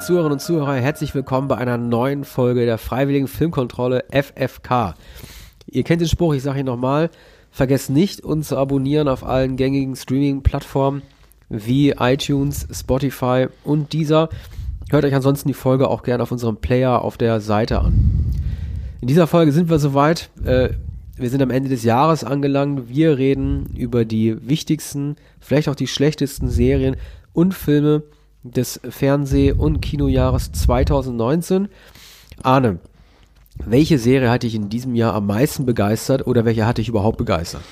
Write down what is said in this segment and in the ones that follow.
Zuhörerinnen und Zuhörer, herzlich willkommen bei einer neuen Folge der Freiwilligen Filmkontrolle FFK. Ihr kennt den Spruch, ich sage ihn nochmal. Vergesst nicht, uns zu abonnieren auf allen gängigen Streaming-Plattformen wie iTunes, Spotify und dieser. Hört euch ansonsten die Folge auch gerne auf unserem Player auf der Seite an. In dieser Folge sind wir soweit. Äh, wir sind am Ende des Jahres angelangt. Wir reden über die wichtigsten, vielleicht auch die schlechtesten Serien und Filme des Fernseh- und Kinojahres 2019. Arne, welche Serie hat dich in diesem Jahr am meisten begeistert oder welche hat dich überhaupt begeistert?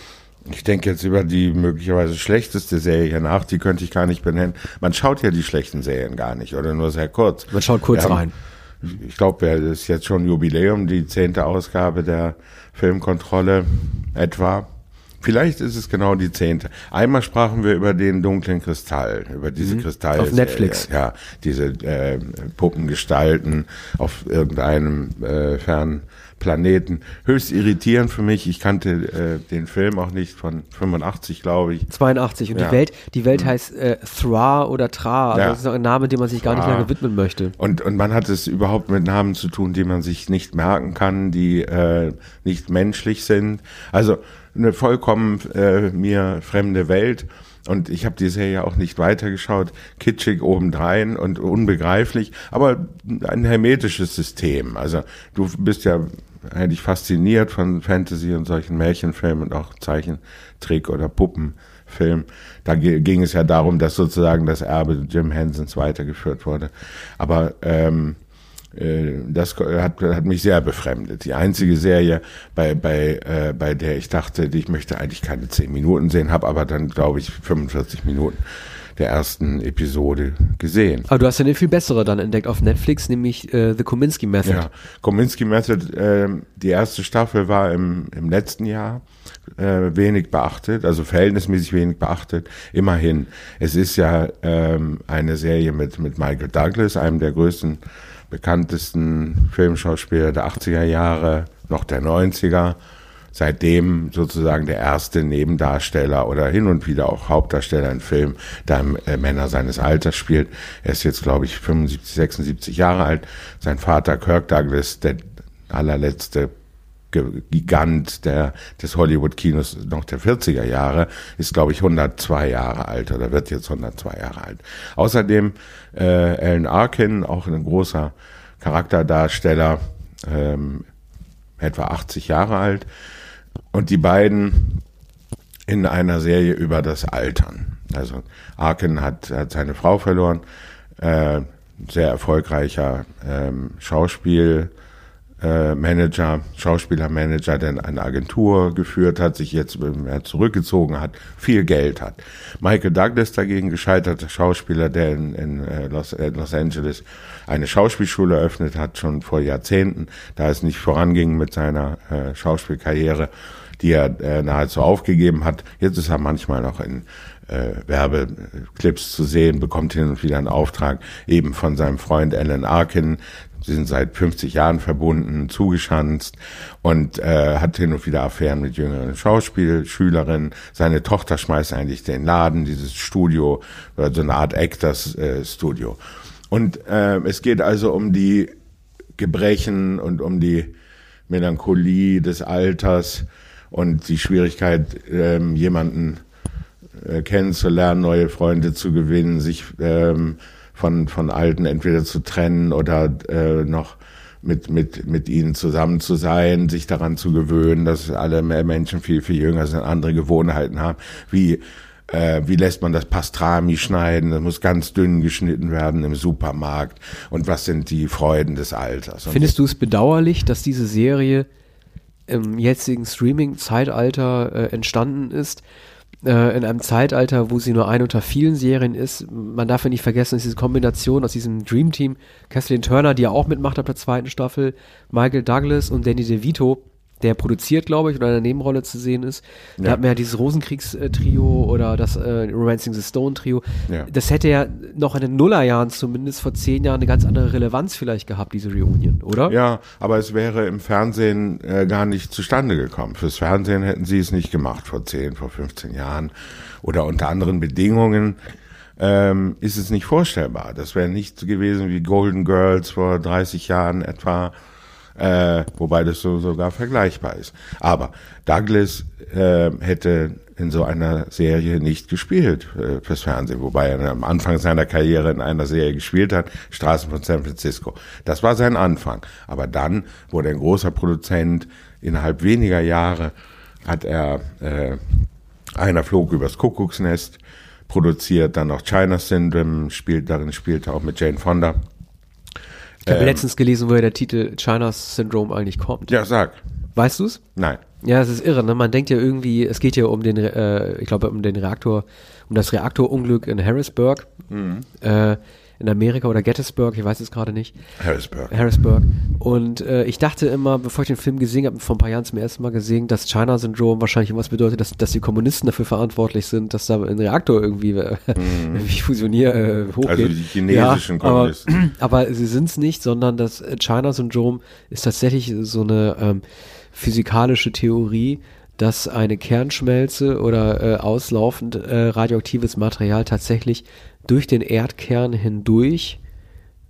Ich denke jetzt über die möglicherweise schlechteste Serie nach, die könnte ich gar nicht benennen. Man schaut ja die schlechten Serien gar nicht oder nur sehr kurz. Man schaut kurz haben, rein. Ich glaube, es ist jetzt schon Jubiläum, die zehnte Ausgabe der Filmkontrolle etwa. Vielleicht ist es genau die zehnte. Einmal sprachen wir über den dunklen Kristall, über diese mhm. Kristall. Auf Netflix. Ja, diese äh, Puppengestalten auf irgendeinem äh, fernen Planeten. Höchst irritierend für mich. Ich kannte äh, den Film auch nicht von 85, glaube ich. 82. Und ja. die Welt, die Welt mhm. heißt äh, Thra oder Tra. Also ja. das ist ein Name, dem man sich gar nicht lange widmen möchte. Und, und man hat es überhaupt mit Namen zu tun, die man sich nicht merken kann, die äh, nicht menschlich sind. Also eine vollkommen äh, mir fremde Welt. Und ich habe die Serie auch nicht weitergeschaut, kitschig obendrein und unbegreiflich, aber ein hermetisches System. Also du bist ja eigentlich fasziniert von Fantasy und solchen Märchenfilmen und auch Zeichentrick oder Puppenfilm. Da ging es ja darum, dass sozusagen das Erbe Jim Hensons weitergeführt wurde. Aber ähm, äh, das hat, hat mich sehr befremdet. Die einzige Serie, bei, bei, äh, bei der ich dachte, ich möchte eigentlich keine zehn Minuten sehen, habe aber dann, glaube ich, 45 Minuten der ersten Episode gesehen. Aber du hast ja eine viel bessere dann entdeckt auf Netflix, nämlich äh, The Kominsky Method. Ja, Kominsky Method, äh, die erste Staffel war im, im letzten Jahr äh, wenig beachtet, also verhältnismäßig wenig beachtet. Immerhin, es ist ja ähm, eine Serie mit, mit Michael Douglas, einem der größten bekanntesten Filmschauspieler der 80er Jahre, noch der 90er. Seitdem sozusagen der erste Nebendarsteller oder hin und wieder auch Hauptdarsteller in Filmen, der äh, Männer seines Alters spielt. Er ist jetzt, glaube ich, 75, 76 Jahre alt. Sein Vater Kirk Douglas, der allerletzte Gigant der, des Hollywood-Kinos noch der 40er Jahre, ist, glaube ich, 102 Jahre alt oder wird jetzt 102 Jahre alt. Außerdem äh, Alan Arkin, auch ein großer Charakterdarsteller, ähm, etwa 80 Jahre alt. Und die beiden in einer Serie über das Altern. Also Arkin hat, hat seine Frau verloren, äh, sehr erfolgreicher ähm, Schauspiel, äh, Manager, Schauspielermanager, der eine Agentur geführt hat, sich jetzt zurückgezogen hat, viel Geld hat. Michael Douglas dagegen, gescheiterter Schauspieler, der in, in äh, Los, äh, Los Angeles eine Schauspielschule eröffnet hat, schon vor Jahrzehnten, da es nicht voranging mit seiner äh, Schauspielkarriere, die er äh, nahezu aufgegeben hat. Jetzt ist er manchmal noch in äh, Werbeclips zu sehen, bekommt hin und wieder einen Auftrag eben von seinem Freund Alan Arkin, Sie sind seit 50 Jahren verbunden, zugeschanzt und äh, hat hin und wieder Affären mit jüngeren Schauspielschülerinnen. Seine Tochter schmeißt eigentlich den Laden, dieses Studio, oder so eine Art Actors-Studio. Äh, und äh, es geht also um die Gebrechen und um die Melancholie des Alters und die Schwierigkeit, ähm, jemanden äh, kennenzulernen, neue Freunde zu gewinnen, sich ähm, von, von Alten entweder zu trennen oder äh, noch mit, mit, mit ihnen zusammen zu sein, sich daran zu gewöhnen, dass alle Menschen viel, viel jünger sind, andere Gewohnheiten haben. Wie, äh, wie lässt man das Pastrami schneiden? Das muss ganz dünn geschnitten werden im Supermarkt. Und was sind die Freuden des Alters? Findest du es bedauerlich, dass diese Serie im jetzigen Streaming-Zeitalter äh, entstanden ist? Äh, in einem Zeitalter, wo sie nur eine unter vielen Serien ist. Man darf ja nicht vergessen, dass diese Kombination aus diesem Dream Team, Kathleen Turner, die ja auch mitmacht ab der zweiten Staffel, Michael Douglas und Danny DeVito, der produziert, glaube ich, oder in einer Nebenrolle zu sehen ist. Ja. Da hat man ja dieses Rosenkriegs-Trio oder das äh, Romancing the Stone-Trio. Ja. Das hätte ja noch in den Nullerjahren zumindest vor zehn Jahren eine ganz andere Relevanz vielleicht gehabt, diese Reunion, oder? Ja, aber es wäre im Fernsehen äh, gar nicht zustande gekommen. Fürs Fernsehen hätten sie es nicht gemacht vor zehn, vor 15 Jahren oder unter anderen Bedingungen. ähm, ist es nicht vorstellbar. Das wäre nicht so gewesen wie Golden Girls vor 30 Jahren etwa, äh, wobei das so sogar vergleichbar ist. Aber Douglas äh, hätte in so einer Serie nicht gespielt äh, fürs Fernsehen, wobei er am Anfang seiner Karriere in einer Serie gespielt hat, Straßen von San Francisco. Das war sein Anfang. Aber dann wurde ein großer Produzent. Innerhalb weniger Jahre hat er äh, einer flog übers Kuckucksnest produziert, dann noch China Syndrome, spielt, darin spielte auch mit Jane Fonda. Ich habe ähm, letztens gelesen, woher der Titel China Syndrome eigentlich kommt. Ja, sag. Weißt du's? Nein. Ja, es ist irre, ne? Man denkt ja irgendwie, es geht ja um den, äh, ich glaube, um den Reaktor, um das Reaktorunglück in Harrisburg. Mhm. Äh, in Amerika oder Gettysburg, ich weiß es gerade nicht. Harrisburg. Harrisburg. Und äh, ich dachte immer, bevor ich den Film gesehen habe, vor ein paar Jahren zum ersten Mal gesehen, dass China-Syndrom wahrscheinlich irgendwas bedeutet, dass, dass die Kommunisten dafür verantwortlich sind, dass da ein Reaktor irgendwie, äh, mhm. irgendwie fusioniert, äh, hochgeht. Also die chinesischen ja, Kommunisten. Aber, aber sie sind es nicht, sondern das China-Syndrom ist tatsächlich so eine ähm, physikalische Theorie, dass eine Kernschmelze oder äh, auslaufend äh, radioaktives Material tatsächlich durch den Erdkern hindurch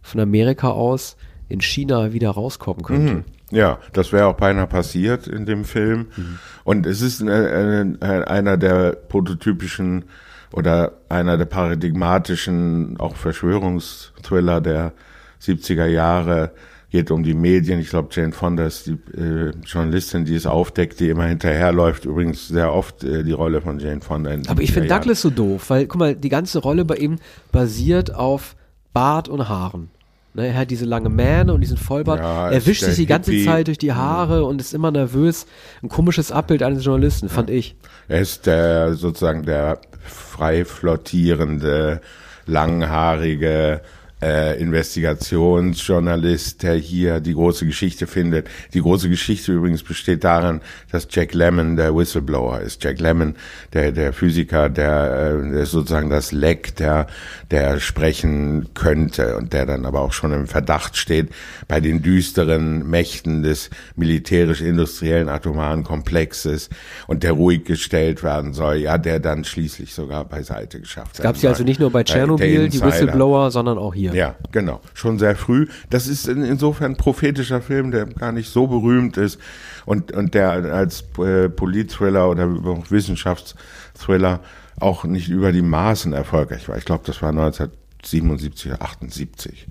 von Amerika aus in China wieder rauskommen könnte. Mhm. Ja, das wäre auch beinahe passiert in dem Film. Mhm. Und es ist äh, äh, einer der prototypischen oder einer der paradigmatischen auch Verschwörungsthriller der 70er Jahre geht um die Medien. Ich glaube, Jane Fonda ist die äh, Journalistin, die es aufdeckt, die immer hinterherläuft. Übrigens sehr oft äh, die Rolle von Jane Fonda. In Aber ich finde Douglas so doof, weil, guck mal, die ganze Rolle bei ihm basiert auf Bart und Haaren. Ne, er hat diese lange Mähne und diesen Vollbart. Ja, er wischt sich die ganze Hippie. Zeit durch die Haare und ist immer nervös. Ein komisches Abbild eines Journalisten, fand ja. ich. Er ist der sozusagen der frei flottierende, langhaarige, äh, Investigationsjournalist, der hier die große Geschichte findet. Die große Geschichte übrigens besteht darin, dass Jack Lemmon der Whistleblower ist. Jack Lemmon, der, der Physiker, der, äh, der sozusagen das Leck, der, der sprechen könnte und der dann aber auch schon im Verdacht steht, bei den düsteren Mächten des militärisch-industriellen atomaren Komplexes und der ruhig gestellt werden soll, ja, der dann schließlich sogar beiseite geschafft hat. Gab es ja also nicht nur bei Tschernobyl, die Whistleblower, sondern auch hier hier. Ja, genau. Schon sehr früh. Das ist in, insofern ein prophetischer Film, der gar nicht so berühmt ist und, und der als äh, Politthriller oder Wissenschaftsthriller auch nicht über die Maßen erfolgreich war. Ich glaube, das war 1977 oder 78.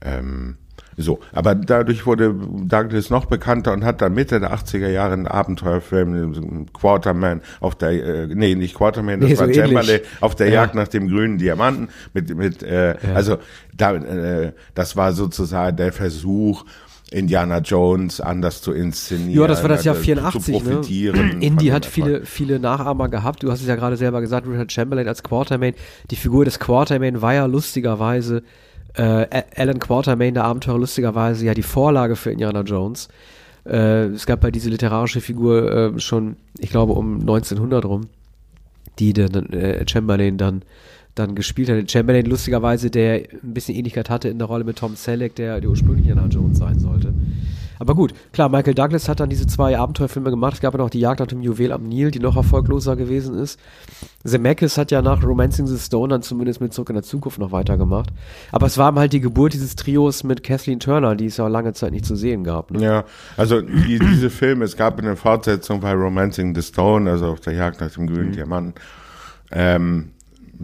Ähm, so, aber dadurch wurde Douglas noch bekannter und hat dann Mitte der 80er Jahre einen Abenteuerfilm, Quarterman auf der, äh, nee, nicht Quarterman, das nee, war so Chamberlain, auf der ja. Jagd nach dem grünen Diamanten mit, mit, äh, ja. also da, äh, das war sozusagen der Versuch, Indiana Jones anders zu inszenieren. Ja, das war das Jahr 84. Ne? Indy hat viele, viele Nachahmer gehabt. Du hast es ja gerade selber gesagt, Richard Chamberlain als Quartermain. Die Figur des Quartermain war ja lustigerweise äh, Alan Quartermain, der Abenteurer, lustigerweise ja die Vorlage für Indiana Jones. Äh, es gab bei diese literarische Figur äh, schon, ich glaube, um 1900 rum, die dann äh, Chamberlain dann dann gespielt hat. Chamberlain lustigerweise, der ein bisschen Ähnlichkeit hatte in der Rolle mit Tom Selleck, der der ursprüngliche Indiana Jones sein sollte. Aber gut, klar, Michael Douglas hat dann diese zwei Abenteuerfilme gemacht. Es gab ja noch die Jagd nach dem Juwel am Nil, die noch erfolgloser gewesen ist. Zemeckis hat ja nach Romancing the Stone dann zumindest mit Zurück in der Zukunft noch weitergemacht. Aber es war halt die Geburt dieses Trios mit Kathleen Turner, die es ja lange Zeit nicht zu sehen gab. Ne? Ja, also die, diese Filme, es gab eine Fortsetzung bei Romancing the Stone, also auf der Jagd nach dem grünen mhm. Diamanten, ähm,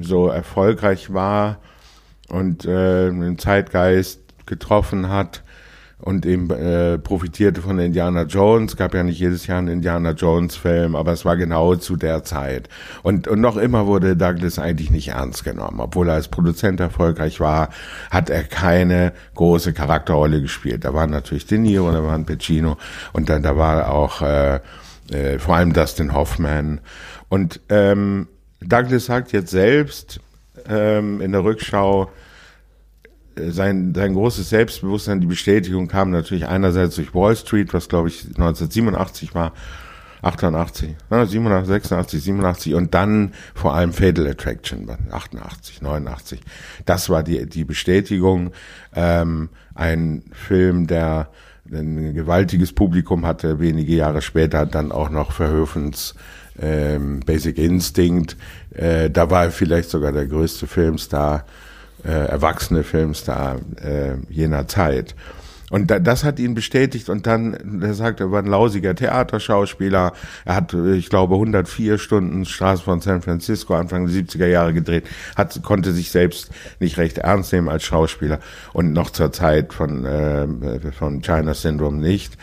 so erfolgreich war und äh, den Zeitgeist getroffen hat und eben äh, profitierte von Indiana Jones. Gab ja nicht jedes Jahr einen Indiana Jones Film, aber es war genau zu der Zeit. Und, und noch immer wurde Douglas eigentlich nicht ernst genommen. Obwohl er als Produzent erfolgreich war, hat er keine große Charakterrolle gespielt. Da waren natürlich De Niro, da waren Pacino und dann da war auch äh, äh, vor allem Dustin Hoffman. Und ähm, Douglas sagt jetzt selbst ähm, in der Rückschau, sein, sein großes Selbstbewusstsein, die Bestätigung kam natürlich einerseits durch Wall Street, was glaube ich 1987 war, 88, 87, 86, 87 und dann vor allem Fatal Attraction 88, 89. Das war die, die Bestätigung. Ähm, ein Film, der ein gewaltiges Publikum hatte, wenige Jahre später dann auch noch Verhöfens ähm, Basic Instinct. Äh, da war er vielleicht sogar der größte Filmstar, äh, erwachsene Filmstar äh, jener Zeit. Und da, das hat ihn bestätigt und dann, er sagt, er war ein lausiger Theaterschauspieler. Er hat, ich glaube, 104 Stunden Straße von San Francisco Anfang der 70er Jahre gedreht, hat, konnte sich selbst nicht recht ernst nehmen als Schauspieler und noch zur Zeit von, äh, von China Syndrome nicht.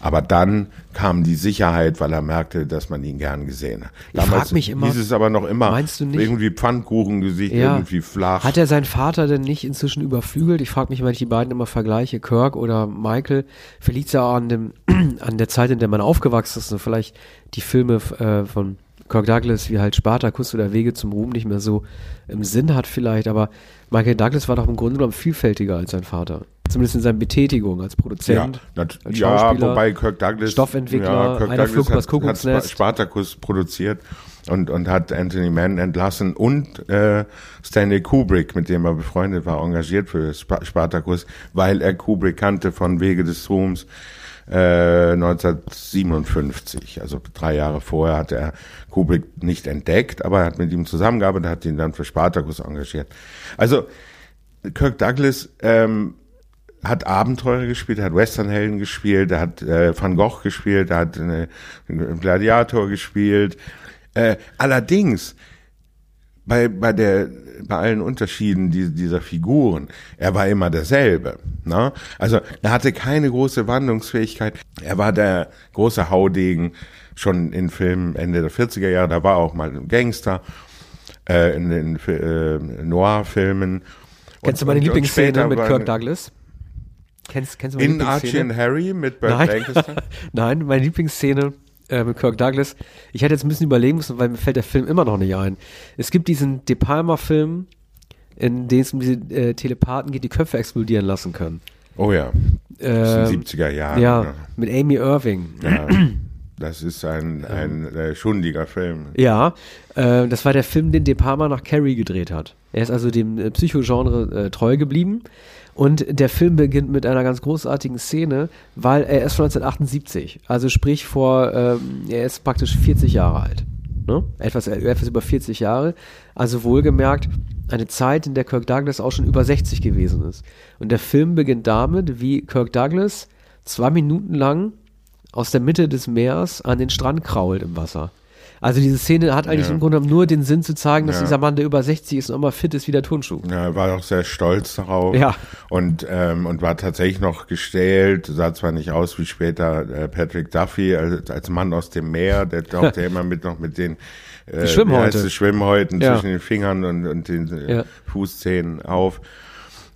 Aber dann kam die Sicherheit, weil er merkte, dass man ihn gern gesehen hat. Ich frag mich immer, hieß es aber noch immer, meinst du nicht, irgendwie Pfannkuchengesicht, Ja. irgendwie flach. Hat er seinen Vater denn nicht inzwischen überflügelt? Ich frage mich, wenn ich die beiden immer vergleiche, Kirk oder Michael, vielleicht liegt's ja auch an, dem, an der Zeit, in der man aufgewachsen ist und vielleicht die Filme äh, von Kirk Douglas wie halt Spartacus oder Wege zum Ruhm nicht mehr so im Sinn hat vielleicht, aber Michael Douglas war doch im Grunde genommen vielfältiger als sein Vater. Zumindest in seiner Betätigung als ja, Produzent, nat- als ja, wobei Kirk Douglas, Stoffentwickler, Kirk einer übers hat, hat Kuckucksnest. Spartacus produziert und, und hat Anthony Mann entlassen und äh, Stanley Kubrick, mit dem er befreundet war, engagiert für Sp Spartacus, weil er Kubrick kannte von Wege des Ruhms. Äh, 1957, also drei Jahre vorher hat er Kubrick nicht entdeckt, aber er hat mit ihm zusammengearbeitet, hat ihn dann für Spartacus engagiert. Also Kirk Douglas ähm, hat Abenteurer gespielt, hat Westernhelden gespielt, er hat äh, Van Gogh gespielt, er hat äh, einen Gladiator gespielt. Äh, allerdings bei bei der bei allen Unterschieden die, dieser Figuren, er war immer derselbe. Ne? Also er hatte keine große Wandlungsfähigkeit. Er war der große Haudegen schon in Filmen Ende der 40er Jahre. Da war auch mal ein Gangster äh, in den äh, Noir-Filmen. Kennst du Und- meine und- und Lieblingsszene mit Kirk Douglas? Kennst, kennst du meine In Archie and Harry mit Burt Nein. Lancaster? Nein, meine Lieblingsszene äh, mit Kirk Douglas. Ich hätte jetzt ein bisschen überlegen müssen, weil mir fällt der Film immer noch nicht ein. Es gibt diesen De Palma-Film, in dem es um diese äh, Telepathen geht, die Köpfe explodieren lassen können. Oh ja, das Ähm, sind 70er Jahre. ja, ne? mit Amy Irving. ja. Das ist ein, ein äh, schundiger Film. Ja, äh, das war der Film, den De Palma nach Carrie gedreht hat. Er ist also dem äh, Psychogenre äh, treu geblieben. Und der Film beginnt mit einer ganz großartigen Szene, weil er ist von 1978. Also sprich vor, ähm, er ist praktisch 40 Jahre alt. Ne? Etwas, äh, etwas über 40 Jahre. Also wohlgemerkt eine Zeit, in der Kirk Douglas auch schon über 60 gewesen ist. Und der Film beginnt damit, wie Kirk Douglas zwei Minuten lang aus der Mitte des Meers an den Strand krault im Wasser. Also diese Szene hat eigentlich Ja. im Grunde genommen nur den Sinn zu zeigen, dass Ja. dieser Mann, der über 60 ist und immer fit ist wie der Turnschuh. Ja, er war auch sehr stolz darauf. Ja. Und, ähm, und war tatsächlich noch gestählt, sah zwar nicht aus wie später äh, Patrick Duffy als, als Mann aus dem Meer, der tauchte ja immer mit noch mit den äh, Die Schwimmhäute. Schwimmhäuten Ja. zwischen den Fingern und, und den äh, Ja. Fußzehen auf.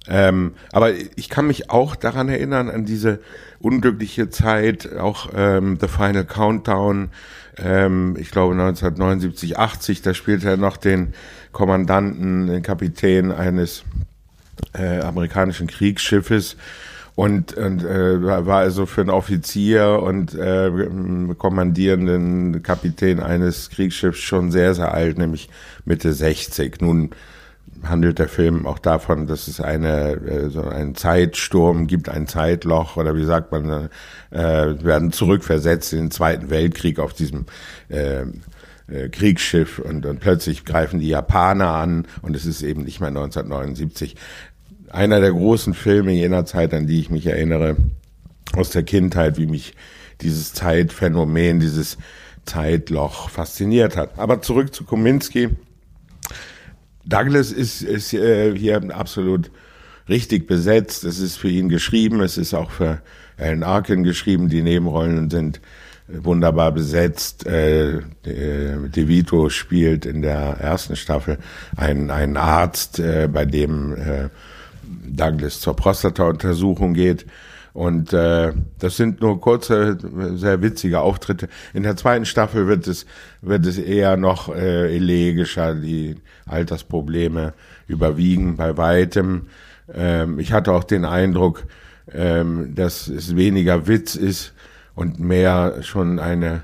Ähm, aber ich kann mich auch daran erinnern, an diese unglückliche Zeit, auch ähm, The Final Countdown, ähm, ich glaube 1979, 80, da spielte er noch den Kommandanten, den Kapitän eines äh, amerikanischen Kriegsschiffes und, und äh, war also für einen Offizier und äh, kommandierenden Kapitän eines Kriegsschiffs schon sehr, sehr alt, nämlich Mitte 60. Nun handelt der Film auch davon, dass es eine äh, so einen Zeitsturm gibt, ein Zeitloch oder wie sagt man, äh, werden zurückversetzt in den Zweiten Weltkrieg auf diesem äh, äh, Kriegsschiff und, und plötzlich greifen die Japaner an und es ist eben nicht mehr 1979. Einer der großen Filme jener Zeit, an die ich mich erinnere, aus der Kindheit, wie mich dieses Zeitphänomen, dieses Zeitloch fasziniert hat. Aber zurück zu Kominski. Douglas ist, ist äh, hier absolut richtig besetzt. Es ist für ihn geschrieben. Es ist auch für Alan Arkin geschrieben. Die Nebenrollen sind wunderbar besetzt. Äh, De, De Vito spielt in der ersten Staffel einen, einen Arzt, äh, bei dem äh, Douglas zur Prostata-Untersuchung geht. Und äh, das sind nur kurze, sehr witzige Auftritte. In der zweiten Staffel wird es wird es eher noch äh, elegischer. Die Altersprobleme überwiegen bei weitem. Ähm, ich hatte auch den Eindruck, ähm, dass es weniger Witz ist und mehr schon eine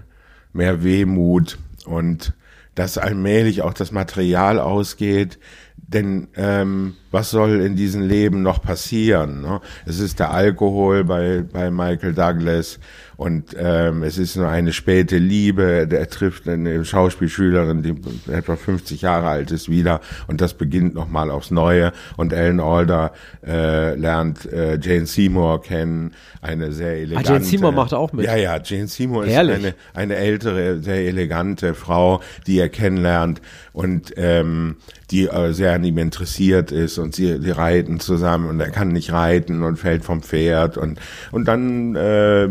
mehr Wehmut und dass allmählich auch das Material ausgeht. Denn ähm, was soll in diesem Leben noch passieren? Ne? Es ist der Alkohol bei, bei Michael Douglas und ähm, es ist nur eine späte Liebe. Der trifft eine Schauspielschülerin, die etwa 50 Jahre alt ist, wieder und das beginnt nochmal aufs Neue. Und Alan Alda äh, lernt äh, Jane Seymour kennen, eine sehr elegante. Ah, Jane Seymour macht auch mit. Ja, ja, Jane Seymour Herrlich. ist eine, eine ältere, sehr elegante Frau, die er kennenlernt und ähm, die äh, sehr an ihm interessiert ist und sie, sie reiten zusammen und er kann nicht reiten und fällt vom Pferd und und dann äh,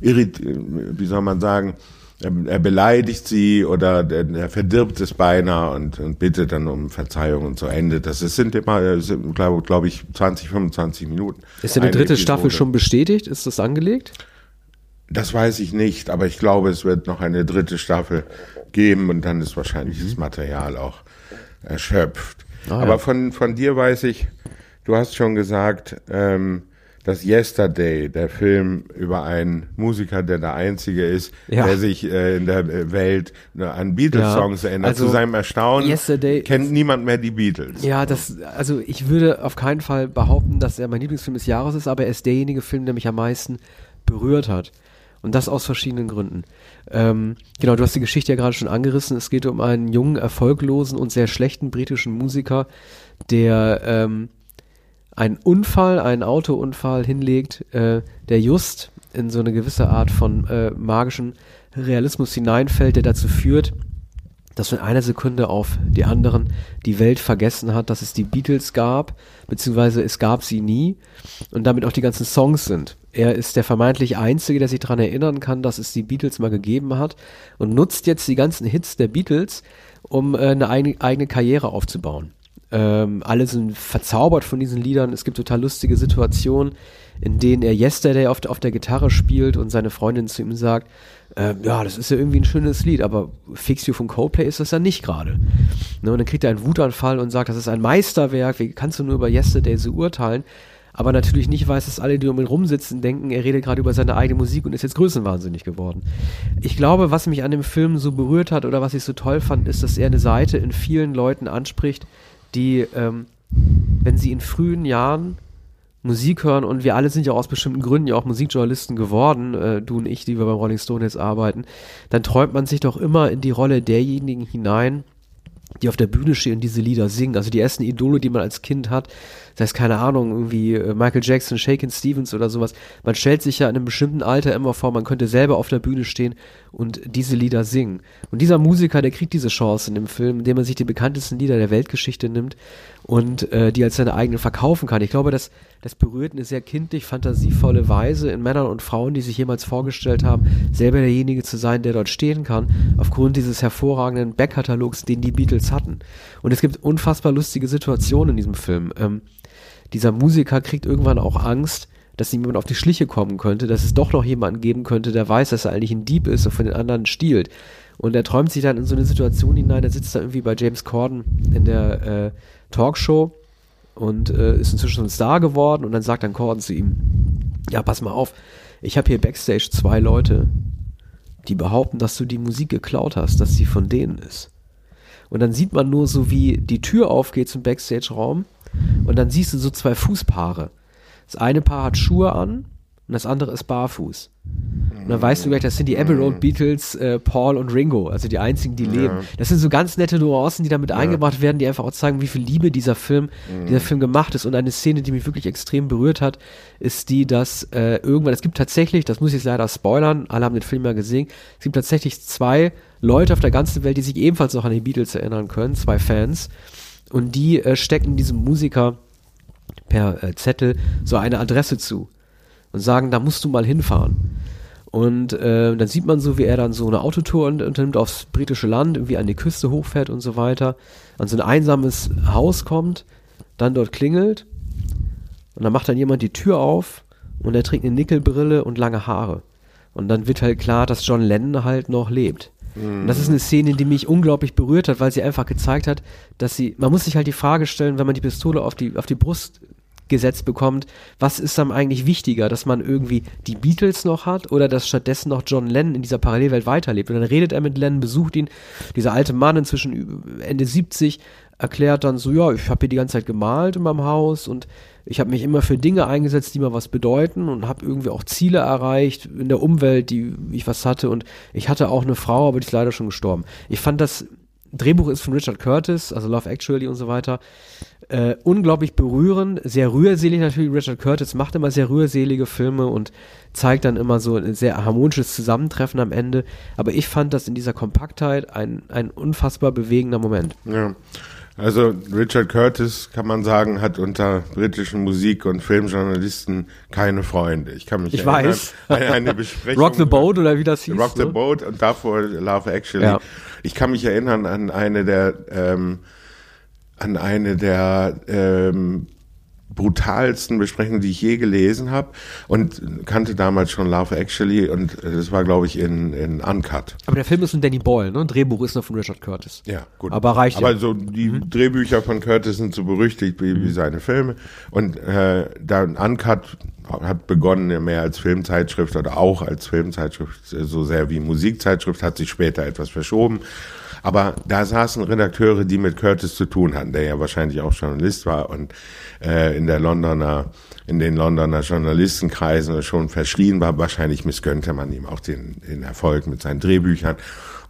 irrit, wie soll man sagen, er, beleidigt sie oder er, er verdirbt es beinahe und, und bittet dann um Verzeihung und so endet das. Es sind immer, glaube glaub ich, 20, 25 Minuten. Ist denn die dritte Episode. Staffel schon bestätigt? Ist das angelegt? Das weiß ich nicht, aber ich glaube, es wird noch eine dritte Staffel geben und dann ist wahrscheinlich das Material auch erschöpft. Ah, ja. aber von, von dir weiß ich, du hast schon gesagt, ähm, dass Yesterday, der Film über einen Musiker, der der Einzige ist, Ja. der sich äh, in der Welt nur an Beatles-Songs Ja, erinnert. also Zu seinem Erstaunen Yesterday- kennt niemand mehr die Beatles. Ja, das, also ich würde auf keinen Fall behaupten, dass er mein Lieblingsfilm des Jahres ist, aber er ist derjenige Film, der mich am meisten berührt hat. Und das aus verschiedenen Gründen. Ähm, genau, du hast die Geschichte ja gerade schon angerissen. Es geht um einen jungen, erfolglosen und sehr schlechten britischen Musiker, der ähm, einen Unfall, einen Autounfall hinlegt, äh, der just in so eine gewisse Art von äh, magischen Realismus hineinfällt, der dazu führt, dass von einer Sekunde auf die anderen die Welt vergessen hat, dass es die Beatles gab, beziehungsweise es gab sie nie und damit auch die ganzen Songs sind. Er ist der vermeintlich Einzige, der sich daran erinnern kann, dass es die Beatles mal gegeben hat und nutzt jetzt die ganzen Hits der Beatles, um äh, eine eigene, eigene Karriere aufzubauen. Ähm, alle sind verzaubert von diesen Liedern. Es gibt total lustige Situationen, in denen er Yesterday auf, auf der Gitarre spielt und seine Freundin zu ihm sagt, ähm, ja, das ist ja irgendwie ein schönes Lied, aber Fix You von Coldplay ist das ja nicht gerade. Ne, und dann kriegt er einen Wutanfall und sagt, das ist ein Meisterwerk, wie kannst du nur über Yesterday so urteilen? Aber natürlich nicht weiß, dass alle, die um ihn rumsitzen, denken, er redet gerade über seine eigene Musik und ist jetzt größenwahnsinnig geworden. Ich glaube, was mich an dem Film so berührt hat oder was ich so toll fand, ist, dass er eine Seite in vielen Leuten anspricht, die, ähm, wenn sie in frühen Jahren Musik hören und wir alle sind ja aus bestimmten Gründen ja auch Musikjournalisten geworden, äh, du und ich, die wir beim Rolling Stone jetzt arbeiten, dann träumt man sich doch immer in die Rolle derjenigen hinein, die auf der Bühne stehen und diese Lieder singen. Also die ersten Idole, die man als Kind hat, das heißt, keine Ahnung, irgendwie äh, Michael Jackson, Shakin' Stevens oder sowas. Man stellt sich ja in einem bestimmten Alter immer vor, man könnte selber auf der Bühne stehen und diese Lieder singen. Und dieser Musiker, der kriegt diese Chance in dem Film, indem er sich die bekanntesten Lieder der Weltgeschichte nimmt und äh, die als seine eigenen verkaufen kann. Ich glaube, das, das berührt eine sehr kindlich, fantasievolle Weise in Männern und Frauen, die sich jemals vorgestellt haben, selber derjenige zu sein, der dort stehen kann, aufgrund dieses hervorragenden Backkatalogs, den die Beatles hatten. Und es gibt unfassbar lustige Situationen in diesem Film. Ähm, dieser Musiker kriegt irgendwann auch Angst, dass ihm jemand auf die Schliche kommen könnte, dass es doch noch jemanden geben könnte, der weiß, dass er eigentlich ein Dieb ist und von den anderen stiehlt. Und er träumt sich dann in so eine Situation hinein, er sitzt da irgendwie bei James Corden in der äh, Talkshow und äh, ist inzwischen ein Star geworden und dann sagt dann Corden zu ihm, ja, pass mal auf, ich habe hier Backstage zwei Leute, die behaupten, dass du die Musik geklaut hast, dass sie von denen ist. Und dann sieht man nur so, wie die Tür aufgeht zum Backstage-Raum und dann siehst du so zwei Fußpaare. Das eine Paar hat Schuhe an und das andere ist barfuß. Und dann weißt du gleich, das sind die Abbey Road Beatles, äh, Paul und Ringo, also die einzigen, die leben. Das sind so ganz nette Nuancen, die damit eingebracht werden, die einfach auch zeigen, wie viel Liebe dieser Film, dieser Film gemacht ist. Und eine Szene, die mich wirklich extrem berührt hat, ist die, dass äh, irgendwann, es gibt tatsächlich, das muss ich jetzt leider spoilern, alle haben den Film ja gesehen, es gibt tatsächlich zwei Leute auf der ganzen Welt, die sich ebenfalls noch an die Beatles erinnern können, zwei Fans. Und die äh, stecken diesem Musiker per äh, Zettel so eine Adresse zu und sagen, da musst du mal hinfahren. Und äh, dann sieht man so, wie er dann so eine Autotour un- unternimmt aufs britische Land, irgendwie an die Küste hochfährt und so weiter, an so ein einsames Haus kommt, dann dort klingelt und dann macht dann jemand die Tür auf und er trägt eine Nickelbrille und lange Haare. Und dann wird halt klar, dass John Lennon halt noch lebt. Und das ist eine Szene, die mich unglaublich berührt hat, weil sie einfach gezeigt hat, dass sie, man muss sich halt die Frage stellen, wenn man die Pistole auf die, auf die Brust gesetzt bekommt, was ist dann eigentlich wichtiger, dass man irgendwie die Beatles noch hat oder dass stattdessen noch John Lennon in dieser Parallelwelt weiterlebt. Und dann redet er mit Lennon, besucht ihn, dieser alte Mann inzwischen Ende 70, erklärt dann so, ja, ich habe hier die ganze Zeit gemalt in meinem Haus und ich habe mich immer für Dinge eingesetzt, die mir was bedeuten und habe irgendwie auch Ziele erreicht in der Umwelt, die ich was hatte und ich hatte auch eine Frau, aber die ist leider schon gestorben. Ich fand das Drehbuch ist von Richard Curtis, also Love Actually und so weiter. Äh, unglaublich berührend, sehr rührselig natürlich. Richard Curtis macht immer sehr rührselige Filme und zeigt dann immer so ein sehr harmonisches Zusammentreffen am Ende. Aber ich fand das in dieser Kompaktheit ein, ein unfassbar bewegender Moment. Ja. Also Richard Curtis, kann man sagen, hat unter britischen Musik- und Filmjournalisten keine Freunde. Ich kann mich ich erinnern weiß. an eine Besprechung. Rock the Boat oder wie das hieß. Rock the ne? Boat und davor Love Actually. Ja. Ich kann mich erinnern an eine der ähm, an eine der ähm, brutalsten Besprechungen, die ich je gelesen habe und kannte damals schon Love Actually und äh, das war glaube ich in, in Uncut. Aber der Film ist von Danny Boyle, ne? Ein Drehbuch ist noch von Richard Curtis. Ja, gut. Aber reicht Aber ja. so die Drehbücher von Curtis sind so berüchtigt wie, wie seine Filme. Und äh, da Uncut hat begonnen mehr als Filmzeitschrift oder auch als Filmzeitschrift, so sehr wie Musikzeitschrift, hat sich später etwas verschoben. Aber da saßen Redakteure, die mit Curtis zu tun hatten, der ja wahrscheinlich auch Journalist war und äh, in der Londoner, in den Londoner Journalistenkreisen schon verschrien war. Wahrscheinlich missgönnte man ihm auch den, den Erfolg mit seinen Drehbüchern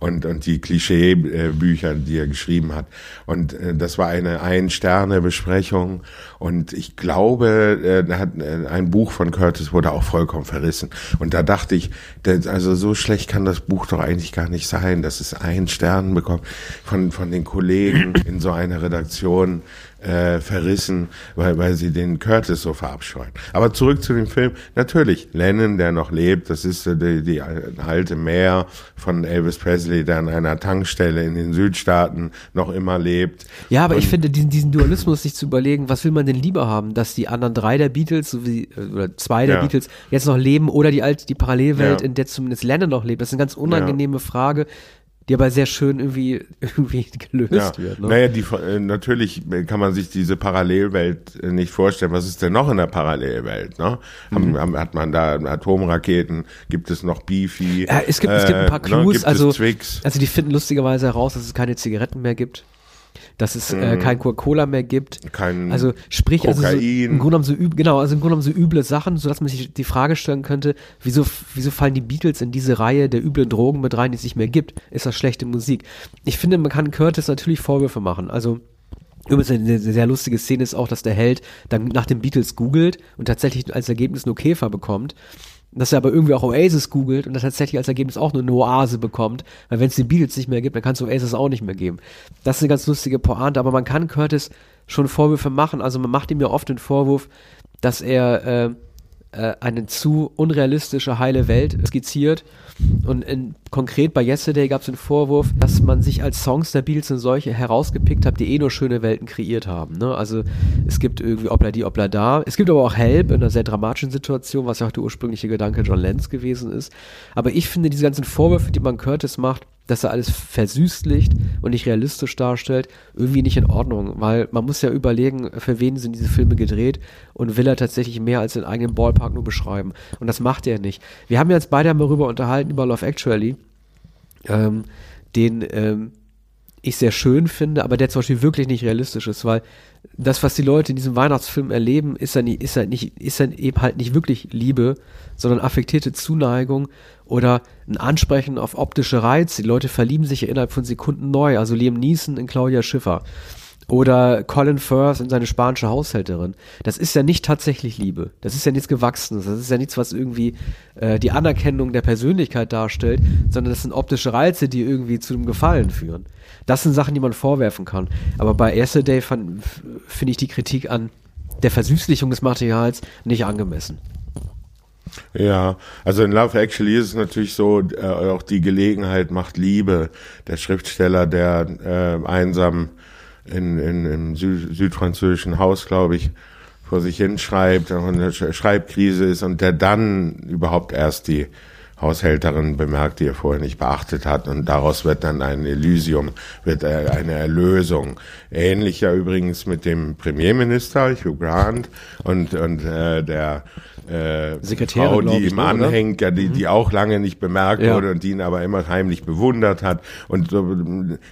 und, und die Klischeebücher, die er geschrieben hat. Und äh, das war eine Ein-Sterne-Besprechung. Und ich glaube, äh, hat, äh, ein Buch von Curtis wurde auch vollkommen verrissen. Und da dachte ich, das, also so schlecht kann das Buch doch eigentlich gar nicht sein, dass es einen Stern bekommt von, von den Kollegen in so einer Redaktion äh, verrissen, weil, weil sie den Curtis so verabscheuen. Aber zurück zu dem Film. Natürlich, Lennon, der noch lebt, das ist äh, die, die alte Meer von Elvis Presley, der an einer Tankstelle in den Südstaaten noch immer lebt. Ja, aber ich Und- finde, diesen, diesen Dualismus sich zu überlegen, was will man denn lieber haben, dass die anderen drei der Beatles, so wie, äh, oder zwei der Ja. Beatles, jetzt noch leben oder die alte, die Parallelwelt, Ja. in der zumindest Lennon noch lebt. Das ist eine ganz unangenehme Frage, die aber sehr schön irgendwie, irgendwie gelöst Ja, wird. Ne? naja, die, äh, natürlich kann man sich diese Parallelwelt äh, nicht vorstellen. Was ist denn noch in der Parallelwelt? Ne? Mhm. Haben, hat man da Atomraketen? Gibt es noch Beefy? Ja, es gibt, es gibt ein paar Äh, ne, Clues, gibt also, also die finden lustigerweise heraus, dass es keine Zigaretten mehr gibt, dass es äh, kein Coca-Cola mehr gibt. Kein Also sprich, also so, Mhm. Kokain. im Grunde genommen so üb, genau, also im Grunde genommen so üble Sachen, sodass man sich die Frage stellen könnte, wieso, wieso fallen die Beatles in diese Reihe der üblen Drogen mit rein, die es nicht mehr gibt? Ist das schlechte Musik? Ich finde, man kann Curtis natürlich Vorwürfe machen. Also Übrigens eine sehr lustige Szene ist auch, dass der Held dann nach den Beatles googelt und tatsächlich als Ergebnis nur Käfer bekommt. Dass er aber irgendwie auch Oasis googelt und dann tatsächlich als Ergebnis auch nur eine Oase bekommt. Weil wenn es die Beatles nicht mehr gibt, dann kann es Oasis auch nicht mehr geben. Das ist eine ganz lustige Pointe, aber man kann Curtis schon Vorwürfe machen. Also man macht ihm ja oft den Vorwurf, dass er äh, äh, eine zu unrealistische heile Welt skizziert. Und in, konkret bei Yesterday gab es den Vorwurf, dass man sich als Songs der Beatles und solche herausgepickt hat, die eh nur schöne Welten kreiert haben. Ne? Also es gibt irgendwie Obla die, Obla da. Es gibt aber auch Help in einer sehr dramatischen Situation, was ja auch der ursprüngliche Gedanke John Lenz gewesen ist. Aber ich finde diese ganzen Vorwürfe, die man Curtis macht, dass er alles versüßlicht und nicht realistisch darstellt, irgendwie nicht in Ordnung, weil man muss ja überlegen, für wen sind diese Filme gedreht und will er tatsächlich mehr als den eigenen Ballpark nur beschreiben. Und das macht er nicht. Wir haben ja jetzt beide darüber unterhalten, über Love Actually, ähm, den ähm, ich sehr schön finde, aber der zum Beispiel wirklich nicht realistisch ist, weil das, was die Leute in diesem Weihnachtsfilm erleben, ist nicht, ist ja, nicht, ist ja eben halt nicht wirklich Liebe, sondern affektierte Zuneigung oder ein Ansprechen auf optische Reize. Die Leute verlieben sich ja innerhalb von Sekunden neu, also Liam Neeson in Claudia Schiffer oder Colin Firth in seine spanische Haushälterin. Das ist ja nicht tatsächlich Liebe. Das ist ja nichts Gewachsenes. Das ist ja nichts, was irgendwie äh, die Anerkennung der Persönlichkeit darstellt, sondern das sind optische Reize, die irgendwie zu einem Gefallen führen. Das sind Sachen, die man vorwerfen kann. Aber bei Yesterday finde ich die Kritik an der Versüßlichung des Materials nicht angemessen. Ja, also in Love Actually ist es natürlich so, äh, auch die Gelegenheit macht Liebe. Der Schriftsteller, der äh, einsam in, in, im Sü südfranzösischen Haus, glaube ich, vor sich hin schreibt, und eine Sch- Schreibkrise ist und der dann überhaupt erst die Haushälterin bemerkt, die er vorher nicht beachtet hat. Und daraus wird dann ein Elysium, wird äh, eine Erlösung. Ähnlich ja übrigens mit dem Premierminister Hugh Grant und, und äh, der äh, Sekretärin, Frau, die ihm ne, anhängt, ja, die, die auch lange nicht bemerkt Ja. wurde und die ihn aber immer heimlich bewundert hat. Und so,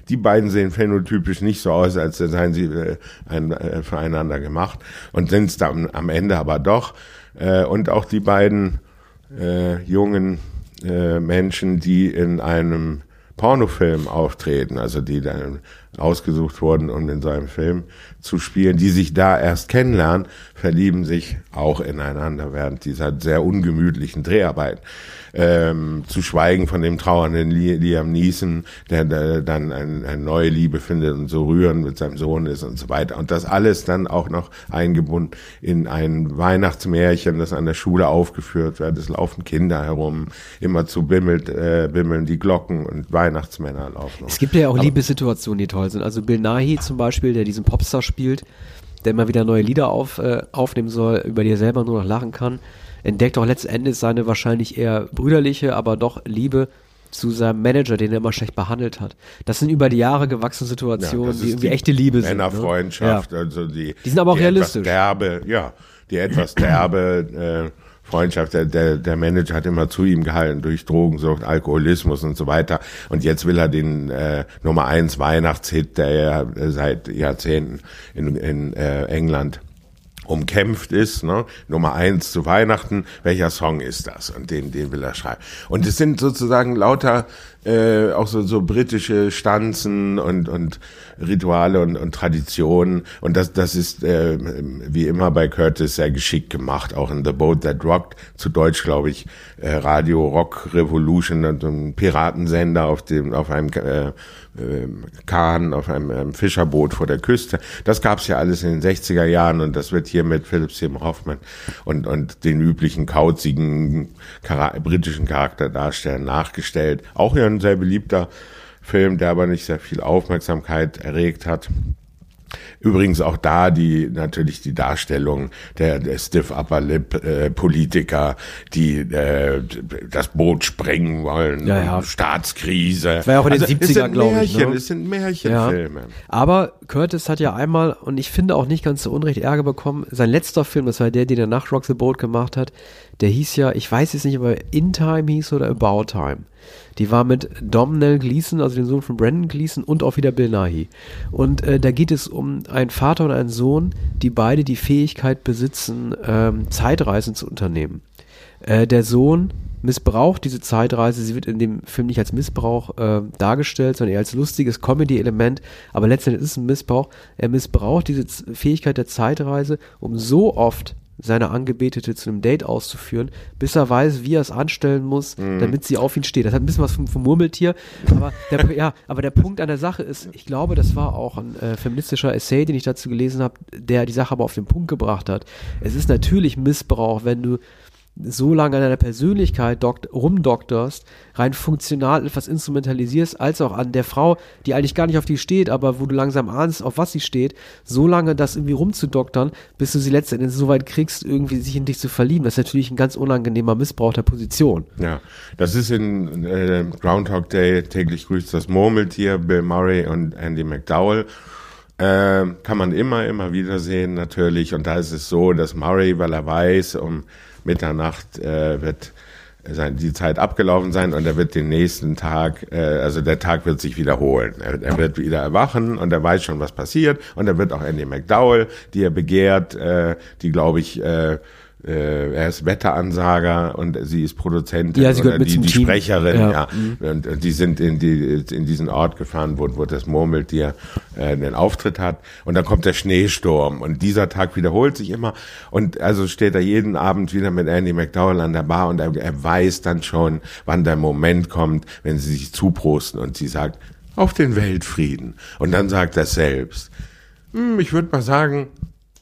die beiden sehen phänotypisch nicht so aus, als seien sie äh, ein, äh, füreinander gemacht und sind es dann am Ende aber doch. Äh, und auch die beiden äh, jungen äh, Menschen, die in einem Pornofilm auftreten, also die dann ausgesucht wurden, um in so einem Film zu spielen, die sich da erst kennenlernen, verlieben sich auch ineinander während dieser sehr ungemütlichen Dreharbeiten. Ähm, zu schweigen von dem trauernden Li- Liam Neeson, der, der dann ein, eine neue Liebe findet und so rührend mit seinem Sohn ist und so weiter. Und das alles dann auch noch eingebunden in ein Weihnachtsmärchen, das an der Schule aufgeführt wird. Es laufen Kinder herum, immer zu bimmelt, äh, bimmeln die Glocken und Weihnachtsmänner laufen. Es gibt ja auch Liebessituationen, die toll sind. Also Bill Nighy zum Beispiel, der diesen Popstar spielt, der immer wieder neue Lieder auf, äh, aufnehmen soll, über die er selber nur noch lachen kann, entdeckt auch letzten Endes seine wahrscheinlich eher brüderliche, aber doch Liebe zu seinem Manager, den er immer schlecht behandelt hat. Das sind über die Jahre gewachsene Situationen, das die irgendwie die echte Liebe sind. Männerfreundschaft, Ne? also die. Die sind aber auch die realistisch. Etwas derbe, ja, die etwas derbe äh, Freundschaft. Der, der, der Manager hat immer zu ihm gehalten durch Drogensucht, Alkoholismus und so weiter. Und jetzt will er den äh, Nummer eins Weihnachtshit, der ja äh, seit Jahrzehnten in, in äh, England umkämpft ist, ne? Nummer eins zu Weihnachten, welcher Song ist das? Und den, den will er schreiben. Und es sind sozusagen lauter äh, auch so, so britische Stanzen und, und Rituale und, und Traditionen. Und das, das ist äh, wie immer bei Curtis sehr geschickt gemacht, auch in The Boat That Rocked, zu Deutsch glaube ich, äh, Radio Rock Revolution, und ein Piratensender auf dem, auf einem äh, äh, Kahn, auf einem, einem Fischerboot vor der Küste. Das gab's ja alles in den 60er Jahren und das wird hier mit Philip Seymour Hoffman und, und den üblichen kauzigen Chara britischen Charakterdarstellern nachgestellt. Auch ja ein sehr beliebter Film, der aber nicht sehr viel Aufmerksamkeit erregt hat. Übrigens auch da die natürlich die Darstellung der, der Stiff Upper Lip äh, Politiker, die äh, das Boot sprengen wollen, Ja, ja. Staatskrise. war ja auch in den Also, 70ern, es sind glaub ich, ne? Es sind Märchenfilme. Aber Curtis hat ja einmal, und ich finde auch nicht ganz zu Unrecht Ärger bekommen, sein letzter Film, das war der, den er nach Rock the Boat gemacht hat, der hieß ja, ich weiß jetzt nicht, ob er In Time hieß oder About Time. Die war mit Domhnall Gleeson, also dem Sohn von Brandon Gleeson und auch wieder Bill Nighy. Und äh, da geht es um einen Vater und einen Sohn, die beide die Fähigkeit besitzen, ähm, Zeitreisen zu unternehmen. Äh, der Sohn missbraucht diese Zeitreise. Sie wird in dem Film nicht als Missbrauch äh, dargestellt, sondern eher als lustiges Comedy-Element. Aber letztendlich ist es ein Missbrauch. Er missbraucht diese Z Fähigkeit der Zeitreise, um so oft seine Angebetete zu einem Date auszuführen, bis er weiß, wie er es anstellen muss, damit sie auf ihn steht. Das hat ein bisschen was vom, vom Murmeltier, aber der, ja, aber der Punkt an der Sache ist, ich glaube, das war auch ein äh, feministischer Essay, den ich dazu gelesen habe, der die Sache aber auf den Punkt gebracht hat. Es ist natürlich Missbrauch, wenn du so lange an deiner Persönlichkeit dokt, rumdokterst, rein funktional etwas instrumentalisierst, als auch an der Frau, die eigentlich gar nicht auf die steht, aber wo du langsam ahnst, auf was sie steht, so lange das irgendwie rumzudoktern, bis du sie letztendlich so weit kriegst, irgendwie sich in dich zu verlieben. Das ist natürlich ein ganz unangenehmer Missbrauch der Position. Ja, das ist in äh, Groundhog Day täglich grüßt das Murmeltier, Bill Murray und Andy McDowell. Äh, kann man immer, immer wieder sehen natürlich. Und da ist es so, dass Murray, weil er weiß, um Mitternacht äh, wird sein, die Zeit abgelaufen sein und er wird den nächsten Tag, äh, also der Tag wird sich wiederholen. Er, er wird wieder erwachen und er weiß schon, was passiert. Und er wird auch Andy McDowell, die er begehrt, äh, die glaube ich, äh, er ist Wetteransager und sie ist Produzentin Ja, sie oder die, die Team. Sprecherin, Ja. ja. Und, und die sind in, die, in diesen Ort gefahren, wo, wo das Murmeltier äh, den Auftritt hat. Und dann kommt der Schneesturm. Und dieser Tag wiederholt sich immer. Und also steht er jeden Abend wieder mit Andy McDowell an der Bar und er, er weiß dann schon, wann der Moment kommt, wenn sie sich zuprosten und sie sagt, auf den Weltfrieden. Und dann sagt er selbst, hm, ich würde mal sagen,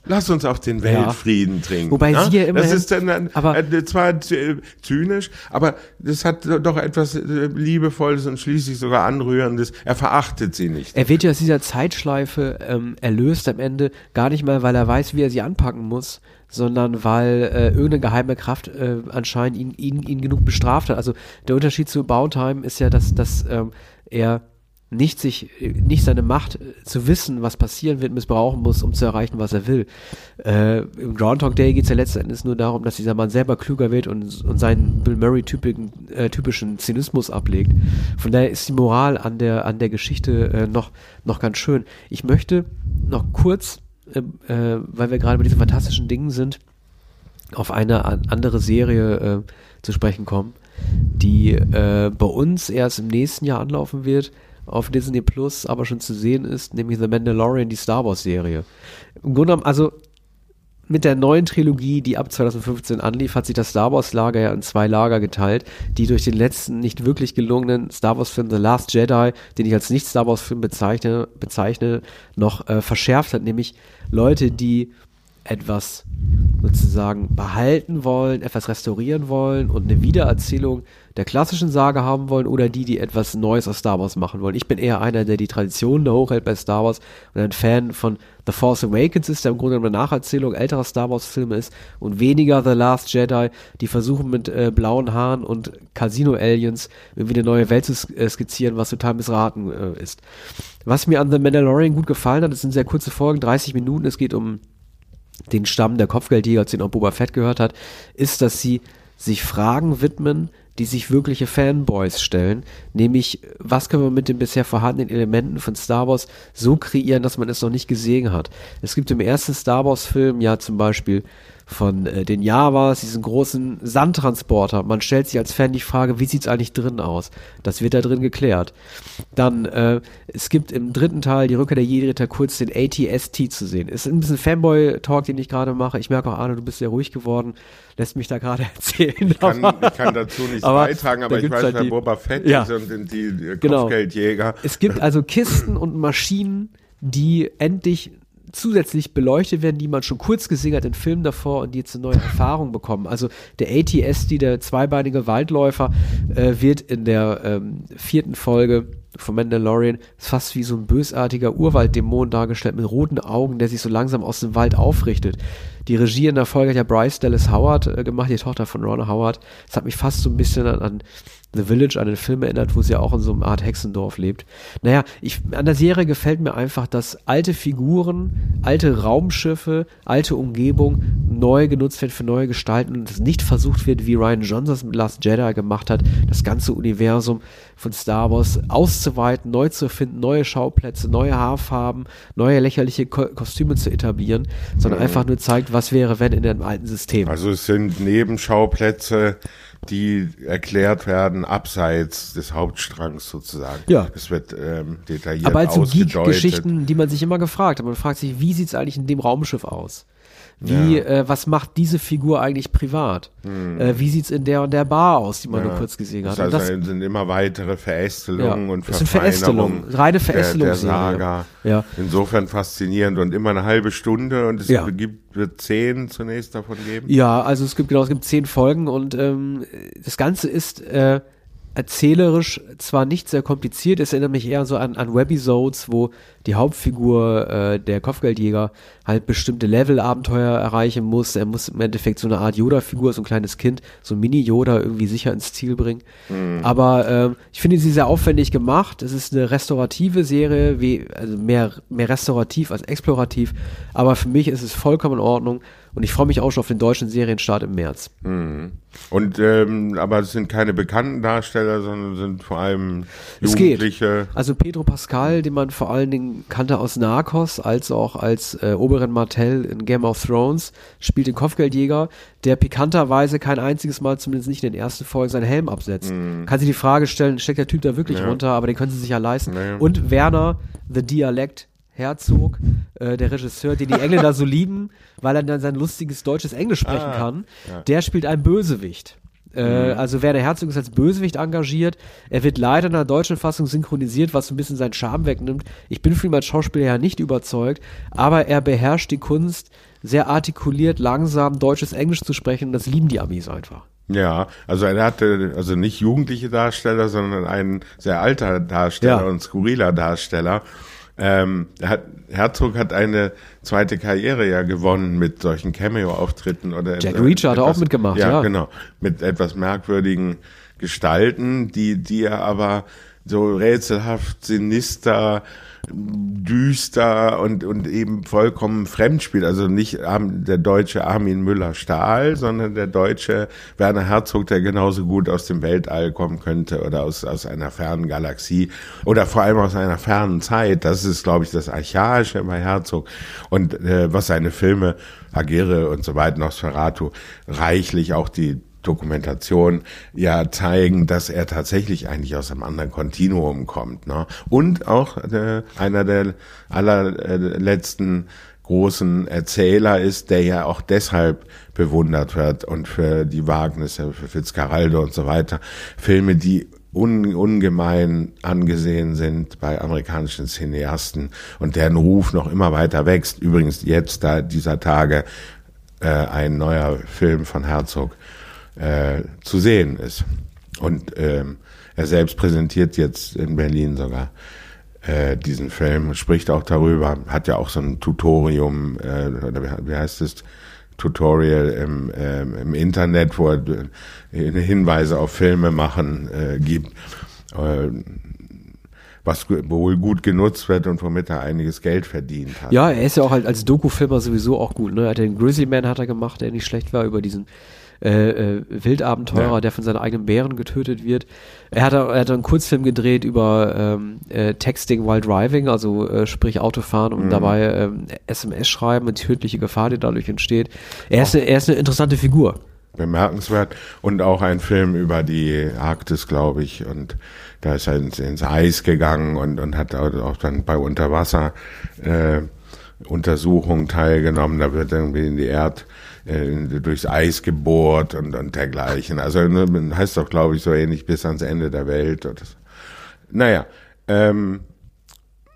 Lass uns auf den Weltfrieden trinken. Wobei ne? sie ja immerhin- Das ist dann, dann aber- äh, zwar äh, zynisch, aber das hat doch etwas äh, Liebevolles und schließlich sogar Anrührendes. Er verachtet sie nicht. Er wird ja aus dieser Zeitschleife ähm, erlöst am Ende, gar nicht mal, weil er weiß, wie er sie anpacken muss, sondern weil äh, irgendeine geheime Kraft äh, anscheinend ihn, ihn, ihn genug bestraft hat. Also der Unterschied zu Bautime ist ja, dass, dass ähm, er nicht sich, nicht seine Macht äh, zu wissen, was passieren wird, missbrauchen muss, um zu erreichen, was er will. Äh, Im Groundhog Day geht es ja letzten Endes nur darum, dass dieser Mann selber klüger wird und, und seinen Bill Murray typischen, äh, typischen Zynismus ablegt. Von daher ist die Moral an der, an der Geschichte äh, noch, noch ganz schön. Ich möchte noch kurz, äh, äh, weil wir gerade bei diesen fantastischen Dingen sind, auf eine an- andere Serie zu sprechen kommen, die bei uns erst im nächsten Jahr anlaufen wird, auf Disney Plus aber schon zu sehen ist, nämlich The Mandalorian, die Star Wars Serie. Im Grunde genommen, also mit der neuen Trilogie, die ab 2015 anlief, hat sich das Star Wars Lager ja in zwei Lager geteilt, die durch den letzten nicht wirklich gelungenen Star Wars Film The Last Jedi, den ich als nicht Star Wars Film bezeichne, bezeichne noch äh, verschärft hat, nämlich Leute, die etwas sozusagen behalten wollen, etwas restaurieren wollen und eine Wiedererzählung der klassischen Sage haben wollen oder die, die etwas Neues aus Star Wars machen wollen. Ich bin eher einer, der die Tradition da hochhält bei Star Wars und ein Fan von The Force Awakens ist, der im Grunde eine Nacherzählung älterer Star Wars Filme ist und weniger The Last Jedi, die versuchen mit äh, blauen Haaren und Casino-Aliens irgendwie eine neue Welt zu äh, skizzieren, was total missraten äh, ist. Was mir an The Mandalorian gut gefallen hat, das sind sehr kurze Folgen, 30 Minuten, es geht um den Stamm der Kopfgeldjäger, denen auch Boba Fett gehört hat, ist, dass sie sich Fragen widmen, die sich wirkliche Fanboys stellen, nämlich was können wir mit den bisher vorhandenen Elementen von Star Wars so kreieren, dass man es noch nicht gesehen hat. Es gibt im ersten Star Wars Film ja zum Beispiel von äh, den Javas, diesen großen Sandtransporter. Man stellt sich als Fan die Frage, wie sieht's eigentlich drin aus? Das wird da drin geklärt. Dann, äh, es gibt im dritten Teil die Rückkehr der Jedi-Ritter kurz den ATST zu sehen. Ist ein bisschen Fanboy-Talk, den ich gerade mache. Ich merke auch, Arne, du bist sehr ruhig geworden. Lässt mich da gerade erzählen. Ich kann, ich kann dazu nichts Aber beitragen, aber ich weiß, halt wer die- Boba Fett Ja. ist und die, die Genau. Kopfgeldjäger. Es gibt also Kisten und Maschinen, die endlich zusätzlich beleuchtet werden, die man schon kurz gesehen hat in Filmen davor und die jetzt eine neue Erfahrung bekommen. Also der ATSD, der zweibeinige Waldläufer, äh, wird in der ähm, vierten Folge von Mandalorian fast wie so ein bösartiger Urwalddämon dargestellt mit roten Augen, der sich so langsam aus dem Wald aufrichtet. Die Regie in der Folge hat ja Bryce Dallas Howard äh, gemacht, die Tochter von Ron Howard. Das hat mich fast so ein bisschen an, an The Village, an den Film erinnert, wo sie ja auch in so einer Art Hexendorf lebt. Naja, ich, an der Serie gefällt mir einfach, dass alte Figuren, alte Raumschiffe, alte Umgebung neu genutzt werden für neue Gestalten und es nicht versucht wird, wie Ryan Johnson es mit Last Jedi gemacht hat, das ganze Universum von Star Wars auszuweiten, neu zu erfinden, neue Schauplätze, neue Haarfarben, neue lächerliche Ko Kostüme zu etablieren, sondern einfach nur zeigt, was wäre, wenn in dem alten System. Also es sind Nebenschauplätze, die erklärt werden abseits des Hauptstrangs sozusagen. Ja. Es wird ähm, detailliert Aber als so. Geek-Geschichten, die man sich immer gefragt hat. Man fragt sich, wie sieht's eigentlich in dem Raumschiff aus? Wie, äh, was macht diese Figur eigentlich privat? Äh, wie sieht's in der und der Bar aus, die man nur kurz gesehen hat? Das Und das, also sind immer weitere Verästelungen Ja, und es sind Verfeinerungen Verästelungen, reine der, der Verästelungsserie. Saga. Ja. Insofern faszinierend und immer eine halbe Stunde und es Ja. gibt, wird zehn zunächst davon geben. ja, also es gibt genau, es gibt zehn Folgen und ähm, das Ganze ist äh, erzählerisch zwar nicht sehr kompliziert, es erinnert mich eher so an, an Webisodes, wo die Hauptfigur, äh, der Kopfgeldjäger, halt bestimmte Level-Abenteuer erreichen muss. Er muss im Endeffekt so eine Art Yoda-Figur, so ein kleines Kind, so ein Mini-Yoda irgendwie sicher ins Ziel bringen. Aber ähm, ich finde sie sehr aufwendig gemacht. Es ist eine restaurative Serie, wie, also mehr, mehr restaurativ als explorativ. Aber für mich ist es vollkommen in Ordnung. Und ich freue mich auch schon auf den deutschen Serienstart im März. Und ähm, aber es sind keine bekannten Darsteller, sondern sind vor allem Es geht. Jugendliche. Also Pedro Pascal, den man vor allen Dingen kannte aus Narcos, als auch als äh, Oberon Martell in Game of Thrones, spielt den Kopfgeldjäger, der pikanterweise kein einziges Mal, zumindest nicht in den ersten Folgen, seinen Helm absetzt. Kann sich die Frage stellen, steckt der Typ da wirklich Mhm. Ja. runter, aber den können sie sich ja leisten. Ja. Und Werner, The Dialect, Herzog, äh, der Regisseur, den die Engländer so lieben, weil er dann sein lustiges deutsches Englisch sprechen Ah, kann, ja. der spielt einen Bösewicht. Äh, Also Werner Herzog ist als Bösewicht engagiert. Er wird leider in der deutschen Fassung synchronisiert, was ein bisschen seinen Charme wegnimmt. Ich bin von ihm als Schauspieler ja nicht überzeugt, aber er beherrscht die Kunst, sehr artikuliert, langsam deutsches Englisch zu sprechen. Das lieben die Amis einfach. Ja, also er hatte also nicht jugendliche Darsteller, sondern ein sehr alter Darsteller Ja. und skurriler Darsteller. Ähm, er hat, Herzog hat eine zweite Karriere ja gewonnen mit solchen Cameo-Auftritten oder Jack Reacher hat auch etwas- mitgemacht, ja, ja. genau, mit etwas merkwürdigen Gestalten, die die er aber so rätselhaft, sinister, düster und, und eben vollkommen fremd spielt. Also nicht der deutsche Armin Müller-Stahl, sondern der deutsche Werner Herzog, der genauso gut aus dem Weltall kommen könnte oder aus, aus einer fernen Galaxie oder vor allem aus einer fernen Zeit. Das ist, glaube ich, das Archaische bei Herzog. Und äh, was seine Filme, Agere und so weiter, Nosferatu, reichlich auch die Dokumentation ja zeigen, dass er tatsächlich eigentlich aus einem anderen Kontinuum kommt. Ne? Und auch äh, einer der allerletzten großen Erzähler ist, der ja auch deshalb bewundert wird und für die Wagnisse, für Fitzcarraldo und so weiter. Filme, die un, ungemein angesehen sind bei amerikanischen Cineasten und deren Ruf noch immer weiter wächst. Übrigens jetzt da dieser Tage äh, ein neuer Film von Herzog äh, zu sehen ist. Und ähm, er selbst präsentiert jetzt in Berlin sogar äh, diesen Film, spricht auch darüber, hat ja auch so ein Tutorium, äh, oder wie, heißt es, Tutorial im, ähm, im Internet, wo er äh, Hinweise auf Filme machen äh, gibt, äh, was wohl gut genutzt wird und womit er einiges Geld verdient hat. Ja, er ist ja auch halt als Doku-Filmer sowieso auch gut. Ne? Den Grizzly Man hat er gemacht, der nicht schlecht war über diesen äh, äh, Wildabenteurer, Ja. der von seinen eigenen Bären getötet wird. Er hat, er hat einen Kurzfilm gedreht über ähm, äh, Texting while driving, also äh, sprich Autofahren und dabei ähm, SMS schreiben und die tödliche Gefahr, die dadurch entsteht. Er ist, eine, er ist eine interessante Figur. bemerkenswert und auch ein Film über die Arktis, glaube ich, und da ist er ins, ins Eis gegangen und, und hat auch auch dann bei Unterwasser äh, Untersuchungen teilgenommen. Da wird irgendwie in die Erd äh, durchs Eis gebohrt und, und dergleichen. Also ne, heißt doch, glaube ich, so ähnlich bis ans Ende der Welt. Und das, naja, ähm,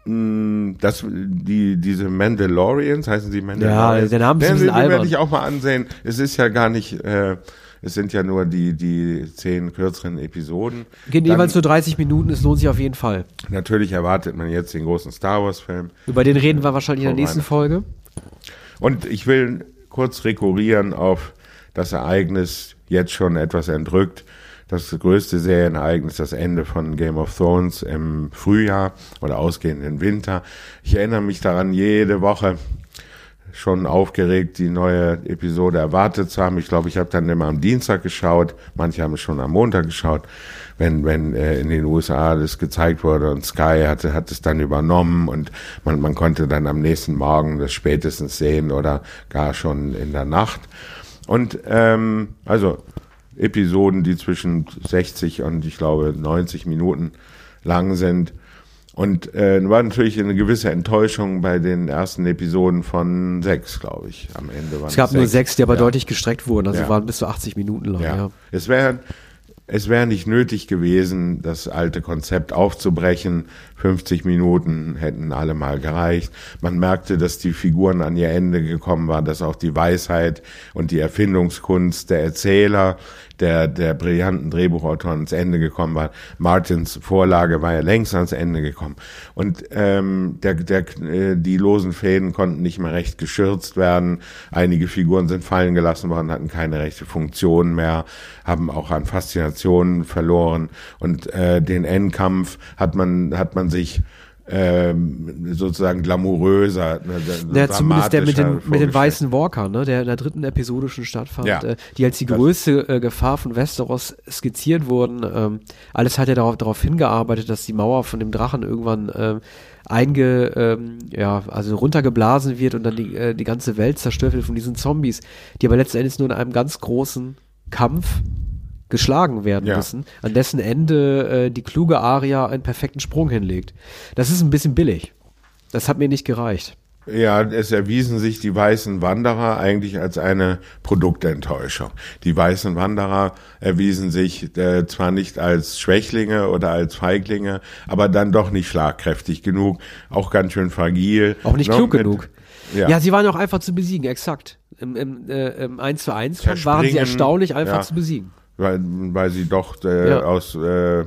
das, die, diese Mandalorians, heißen sie Mandalorians? der Name ist ein Ja, bisschen die, die werde ich auch mal ansehen. Es ist ja gar nicht, äh, es sind ja nur die, die zehn kürzeren Episoden. Gehen Dann- jeweils nur 30 Minuten, es lohnt sich auf jeden Fall. Natürlich erwartet man jetzt den großen Star Wars Film. Über den reden wir wahrscheinlich in der nächsten. Folge. Und ich will kurz rekurrieren auf das Ereignis, jetzt schon etwas entrückt. Das größte Serienereignis, das Ende von Game of Thrones im Frühjahr oder ausgehend im Winter. Ich erinnere mich daran, jede Woche schon aufgeregt, die neue Episode erwartet zu haben. Ich glaube, ich habe dann immer am Dienstag geschaut. Manche haben es schon am Montag geschaut, wenn, wenn äh, in den USA das gezeigt wurde und Sky hatte, hat es dann übernommen und man, man konnte dann am nächsten Morgen das spätestens sehen oder gar schon in der Nacht. Und ähm, also Episoden, die zwischen 60 und ich glaube 90 Minuten lang sind. Und äh, war natürlich eine gewisse Enttäuschung bei den ersten Episoden von sechs, glaube ich. Am Ende waren Es gab nur sechs, die aber Ja. deutlich gestreckt wurden, also Ja. waren bis zu 80 Minuten lang. Ja. Ja. Es wäre es wäre nicht nötig gewesen, das alte Konzept aufzubrechen. 50 Minuten hätten alle mal gereicht. Man merkte, dass die Figuren an ihr Ende gekommen waren, dass auch die Weisheit und die Erfindungskunst der Erzähler, der, der brillanten Drehbuchautoren ans Ende gekommen war. Martins Vorlage war ja längst ans Ende gekommen. Und ähm, der, der, äh, die losen Fäden konnten nicht mehr recht geschürzt werden. Einige Figuren sind fallen gelassen worden, hatten keine rechte Funktion mehr, haben auch an Faszination verloren. Und äh, den Endkampf hat man, hat man sich ähm, sozusagen glamouröser, ne, Ja, zumindest der mit den, mit den weißen Walker, ne, der in der dritten Episode schon stattfand, Ja. äh, die als die größte äh, Gefahr von Westeros skizziert wurden. Ähm, alles hat ja darauf, darauf hingearbeitet, dass die Mauer von dem Drachen irgendwann ähm, einge, ähm, ja, also runtergeblasen wird und dann die, äh, die ganze Welt zerstört wird von diesen Zombies, die aber letzten Endes nur in einem ganz großen Kampf geschlagen werden Ja. müssen, an dessen Ende äh, die kluge Aria einen perfekten Sprung hinlegt. Das ist ein bisschen billig. Das hat mir nicht gereicht. Ja, es erwiesen sich die weißen Wanderer eigentlich als eine Produktenttäuschung. Die weißen Wanderer erwiesen sich äh, zwar nicht als Schwächlinge oder als Feiglinge, aber dann doch nicht schlagkräftig genug, auch ganz schön fragil. Auch nicht Noch klug mit- genug. Ja. Ja. sie waren auch einfach zu besiegen, exakt. Im, im, äh, im 1 zu 1 Kampf waren sie erstaunlich einfach ja. zu besiegen. Weil, weil sie doch äh, Ja. aus äh,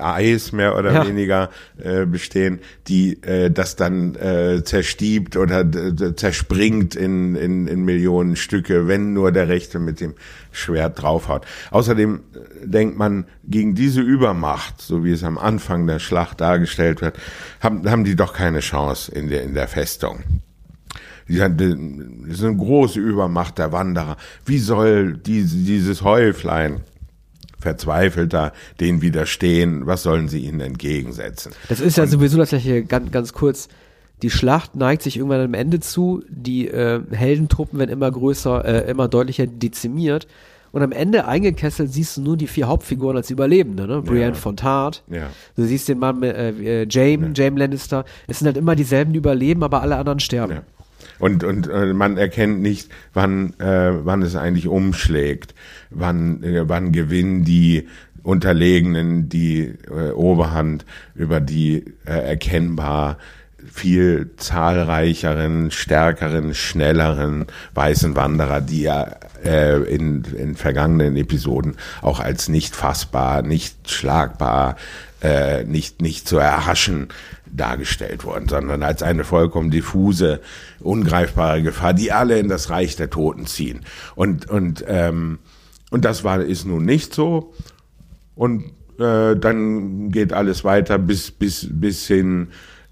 Eis mehr oder Ja. weniger äh, bestehen, die äh, das dann äh, zerstiebt oder zerspringt in, in, in Millionen Stücke, wenn nur der Rechte mit dem Schwert draufhaut. Außerdem äh, denkt man, gegen diese Übermacht, so wie es am Anfang der Schlacht dargestellt wird, haben, haben die doch keine Chance in der, in der Festung. Die ist eine große Übermacht der Wanderer. Wie soll diese, dieses Häuflein verzweifelter denen widerstehen? Was sollen sie ihnen entgegensetzen? Das ist ja sowieso das gleiche, ganz, ganz kurz. Die Schlacht neigt sich irgendwann am Ende zu, die äh, Heldentruppen werden immer größer, äh, immer deutlicher dezimiert. Und am Ende eingekesselt siehst du nur die vier Hauptfiguren als Überlebende, ne? Brienne von Tart. Ja. Du siehst den Mann mit äh, äh, Jaime, Jaime Lannister. Es sind halt immer dieselben, die überleben, aber alle anderen sterben. Ja. Und, und äh, man erkennt nicht, wann, äh, wann es eigentlich umschlägt, wann, äh, wann gewinnen die Unterlegenen die äh, Oberhand über die äh, erkennbar viel zahlreicheren, stärkeren, schnelleren weißen Wanderer, die ja äh, in, in vergangenen Episoden auch als nicht fassbar, nicht schlagbar, äh, nicht, nicht zu erhaschen dargestellt wurden, sondern als eine vollkommen diffuse, ungreifbare Gefahr, die alle in das Reich der Toten ziehen. Und, und, ähm, und das war, ist nun nicht so. Und äh, dann geht alles weiter bis, bis, bis hin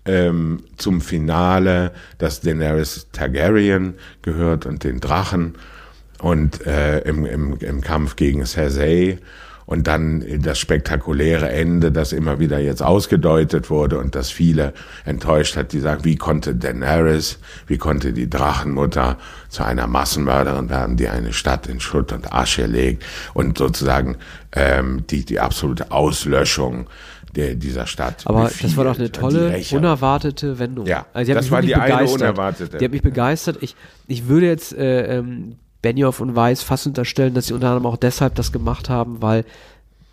ähm, zum Finale, dass Daenerys Targaryen gehört und den Drachen und äh, im, im, im Kampf gegen Cersei und dann das spektakuläre Ende, das immer wieder jetzt ausgedeutet wurde und das viele enttäuscht hat, die sagen, wie konnte Daenerys, wie konnte die Drachenmutter zu einer Massenmörderin werden, die eine Stadt in Schutt und Asche legt und sozusagen ähm, die, die absolute Auslöschung der, dieser Stadt. Aber das war doch eine tolle, unerwartete Wendung. Ja, also das war die eine begeistert. unerwartete. Die hat mich begeistert. Ich, ich würde jetzt äh, ähm, Benioff und Weiss fast unterstellen, dass sie unter anderem auch deshalb das gemacht haben, weil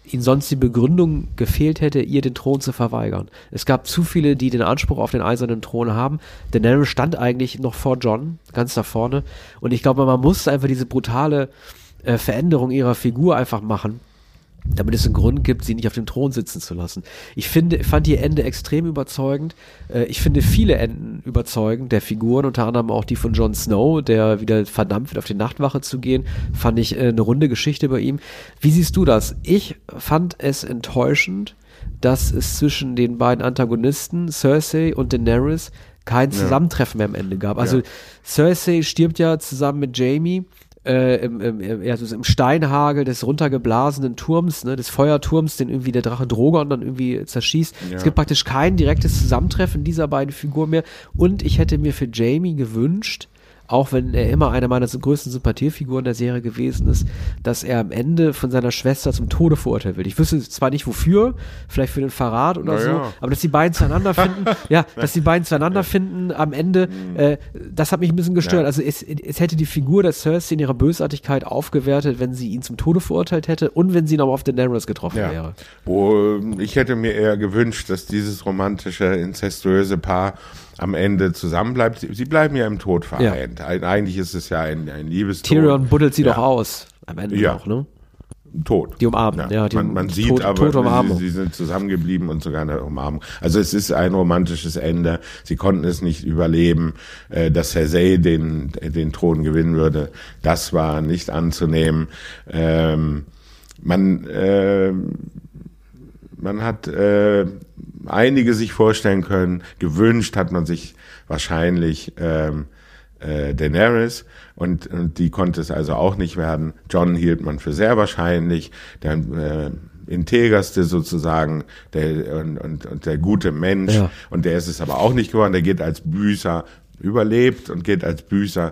ihnen sonst die Begründung gefehlt hätte, ihr den Thron zu verweigern. Es gab zu viele, die den Anspruch auf den eisernen Thron haben. Daenerys stand eigentlich noch vor John, ganz da vorne. Und ich glaube, man musste einfach diese brutale äh, Veränderung ihrer Figur einfach machen damit es einen Grund gibt, sie nicht auf dem Thron sitzen zu lassen. Ich finde, fand ihr Ende extrem überzeugend. Äh, ich finde viele Enden überzeugend der Figuren, unter anderem auch die von Jon Snow, der wieder verdammt wird, auf die Nachtwache zu gehen. Fand ich äh, eine runde Geschichte bei ihm. Wie siehst du das? Ich fand es enttäuschend, dass es zwischen den beiden Antagonisten, Cersei und Daenerys, kein Zusammentreffen mehr am Ende gab. Also Ja. Cersei stirbt ja zusammen mit Jamie äh, im, im, im, ja, so im Steinhagel des runtergeblasenen Turms, ne, des Feuerturms, den irgendwie der Drache Drogon dann irgendwie zerschießt. Es gibt praktisch kein direktes Zusammentreffen dieser beiden Figuren mehr. Und ich hätte mir für Jamie gewünscht, auch wenn er immer einer meiner größten Sympathiefiguren der Serie gewesen ist, dass er am Ende von seiner Schwester zum Tode verurteilt wird. Ich wüsste zwar nicht wofür, vielleicht für den Verrat oder Na so, aber dass die beiden zueinander finden, ja, dass die beiden zueinander finden am Ende, äh, das hat mich ein bisschen gestört. Ja. Also es, es hätte die Figur der Cersei in ihrer Bösartigkeit aufgewertet, wenn sie ihn zum Tode verurteilt hätte und wenn sie noch auf Daenerys getroffen Ja. wäre. Wo, ich hätte mir eher gewünscht, dass dieses romantische, incestuöse Paar am Ende zusammenbleibt. Sie, sie bleiben ja im Tod vereint. Eig- Eigentlich ist es ja ein, ein Liebestod. Tyrion buddelt sie Ja. doch aus. Am Ende Ja. auch, ne? Tot. Die umarmen, ja, die man, man sieht tot- aber, Umarmung. sie, sie sind zusammengeblieben und sogar eine Umarmung. Also es ist ein romantisches Ende. Sie konnten es nicht überleben. Äh, dass Cersei den, den Thron gewinnen würde, das war nicht anzunehmen. Ähm, man, äh, man hat äh, einige sich vorstellen können. Gewünscht hat man sich wahrscheinlich ähm, äh, Daenerys und, und die konnte es also auch nicht werden. John hielt man für sehr wahrscheinlich. Der äh, integerste sozusagen der, und, und, und der gute Mensch. Ja. Und der ist es aber auch nicht geworden. Der geht als Büßer überlebt und geht als Büßer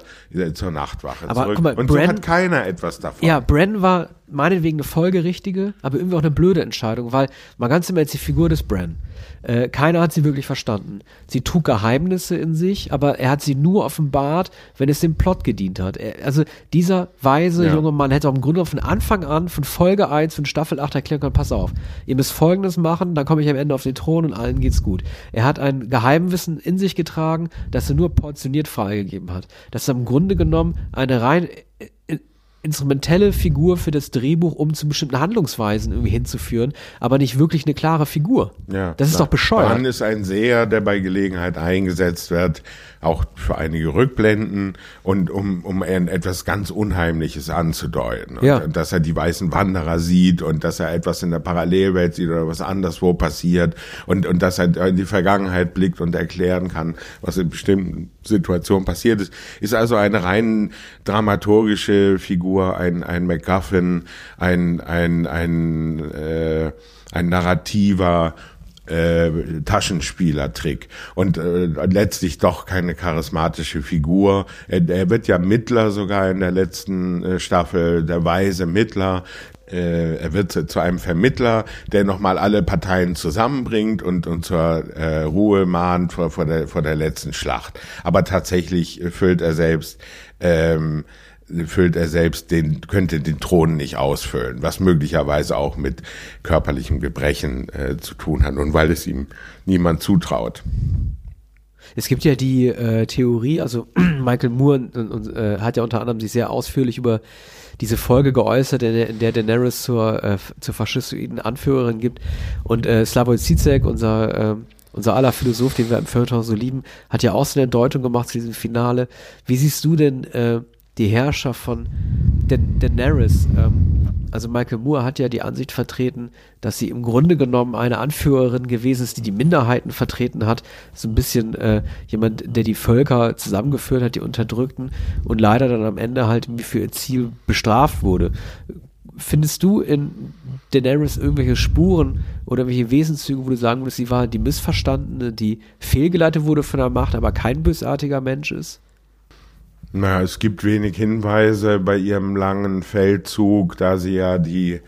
zur Nachtwache Aber zurück. mal, und so Bran- hat keiner etwas davon. Ja, Bran war meinetwegen eine folgerichtige, aber irgendwie auch eine blöde Entscheidung, weil mal ganz im Ernst die Figur des Bran. Äh, keiner hat sie wirklich verstanden. Sie trug Geheimnisse in sich, aber er hat sie nur offenbart, wenn es dem Plot gedient hat. Er, also dieser weise Ja. junge Mann hätte auch im Grunde von Anfang an, von Folge 1, von Staffel 8 erklären können, pass auf, ihr müsst Folgendes machen, dann komme ich am Ende auf den Thron und allen geht's gut. Er hat ein Geheimwissen in sich getragen, das er nur portioniert freigegeben hat. Das ist im Grunde genommen eine rein äh, instrumentelle Figur für das Drehbuch, um zu bestimmten Handlungsweisen irgendwie hinzuführen, aber nicht wirklich eine klare Figur. Ja, das ist doch bescheuert. Dann ist ein Seher, der bei Gelegenheit eingesetzt wird, auch für einige Rückblenden und um, um etwas ganz Unheimliches anzudeuten. Und, Ja. Dass er die weißen Wanderer sieht und dass er etwas in der Parallelwelt sieht oder was anderswo passiert und, und dass er in die Vergangenheit blickt und erklären kann, was in bestimmten Situationen passiert ist. Ist also eine rein dramaturgische Figur, ein, ein MacGuffin, ein, ein, ein, äh, ein narrativer äh, Taschenspielertrick und äh, letztlich doch keine charismatische Figur. Er, er wird ja Mittler sogar in der letzten äh, Staffel, der weise Mittler. Äh, er wird zu, einem Vermittler, der nochmal alle Parteien zusammenbringt und, und zur äh, Ruhe mahnt vor, vor, der, vor der letzten Schlacht. Aber tatsächlich füllt er selbst ähm, füllt er selbst den, könnte den Thron nicht ausfüllen, was möglicherweise auch mit körperlichem Gebrechen äh, zu tun hat und weil es ihm niemand zutraut. Es gibt ja die äh, Theorie, also Michael Moore äh, hat ja unter anderem sich sehr ausführlich über diese Folge geäußert, in der, in der Daenerys zur, äh, zur faschistoiden Anführerin gibt. Und äh, Slavoj Zizek, unser, äh, unser aller Philosoph, den wir im Feuilleton so lieben, hat ja auch so eine Deutung gemacht zu diesem Finale. Wie siehst du denn äh, die Herrscher von Da Daenerys? Ähm, also Michael Moore hat ja die Ansicht vertreten, dass sie im Grunde genommen eine Anführerin gewesen ist, die die Minderheiten vertreten hat. So ein bisschen äh, jemand, der die Völker zusammengeführt hat, die Unterdrückten und leider dann am Ende halt für ihr Ziel bestraft wurde. Findest du in Daenerys irgendwelche Spuren oder welche Wesenszüge, wo du sagen würdest, sie war die Missverstandene, die fehlgeleitet wurde von der Macht, aber kein bösartiger Mensch ist? Na, es gibt wenig Hinweise bei ihrem langen Feldzug, da sie ja die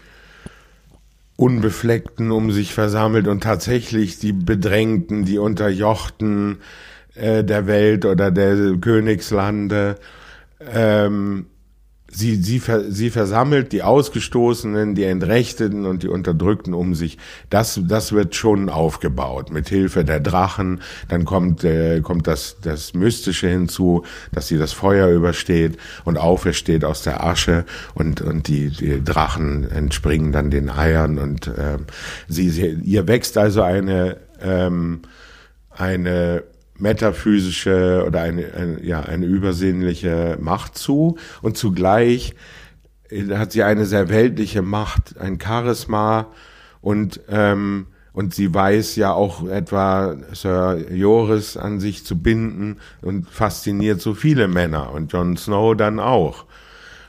Unbefleckten um sich versammelt und tatsächlich die Bedrängten, die Unterjochten äh, der Welt oder der Königslande. Ähm, sie, sie, sie versammelt die Ausgestoßenen, die Entrechteten und die Unterdrückten um sich. Das, das wird schon aufgebaut mit Hilfe der Drachen. Dann kommt, äh, kommt das, das Mystische hinzu, dass sie das Feuer übersteht und aufersteht aus der Asche und, und die, die Drachen entspringen dann den Eiern und ähm, sie, sie, ihr wächst also eine, ähm, eine metaphysische oder eine, eine, ja, eine übersinnliche Macht zu und zugleich hat sie eine sehr weltliche Macht, ein Charisma und ähm, und sie weiß ja auch etwa Sir Joris an sich zu binden und fasziniert so viele Männer und Jon Snow dann auch.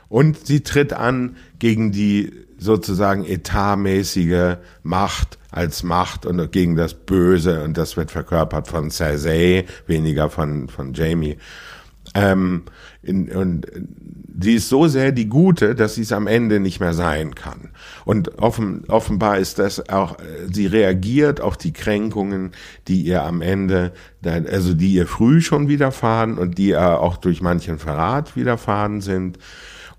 Und sie tritt an gegen die sozusagen etatmäßige Macht als Macht und gegen das Böse und das wird verkörpert von Cersei, weniger von, von Jamie. Ähm, in, und sie ist so sehr die Gute, dass sie es am Ende nicht mehr sein kann. Und offen, offenbar ist das auch, sie reagiert auf die Kränkungen, die ihr am Ende, also die ihr früh schon widerfahren und die ihr auch durch manchen Verrat widerfahren sind.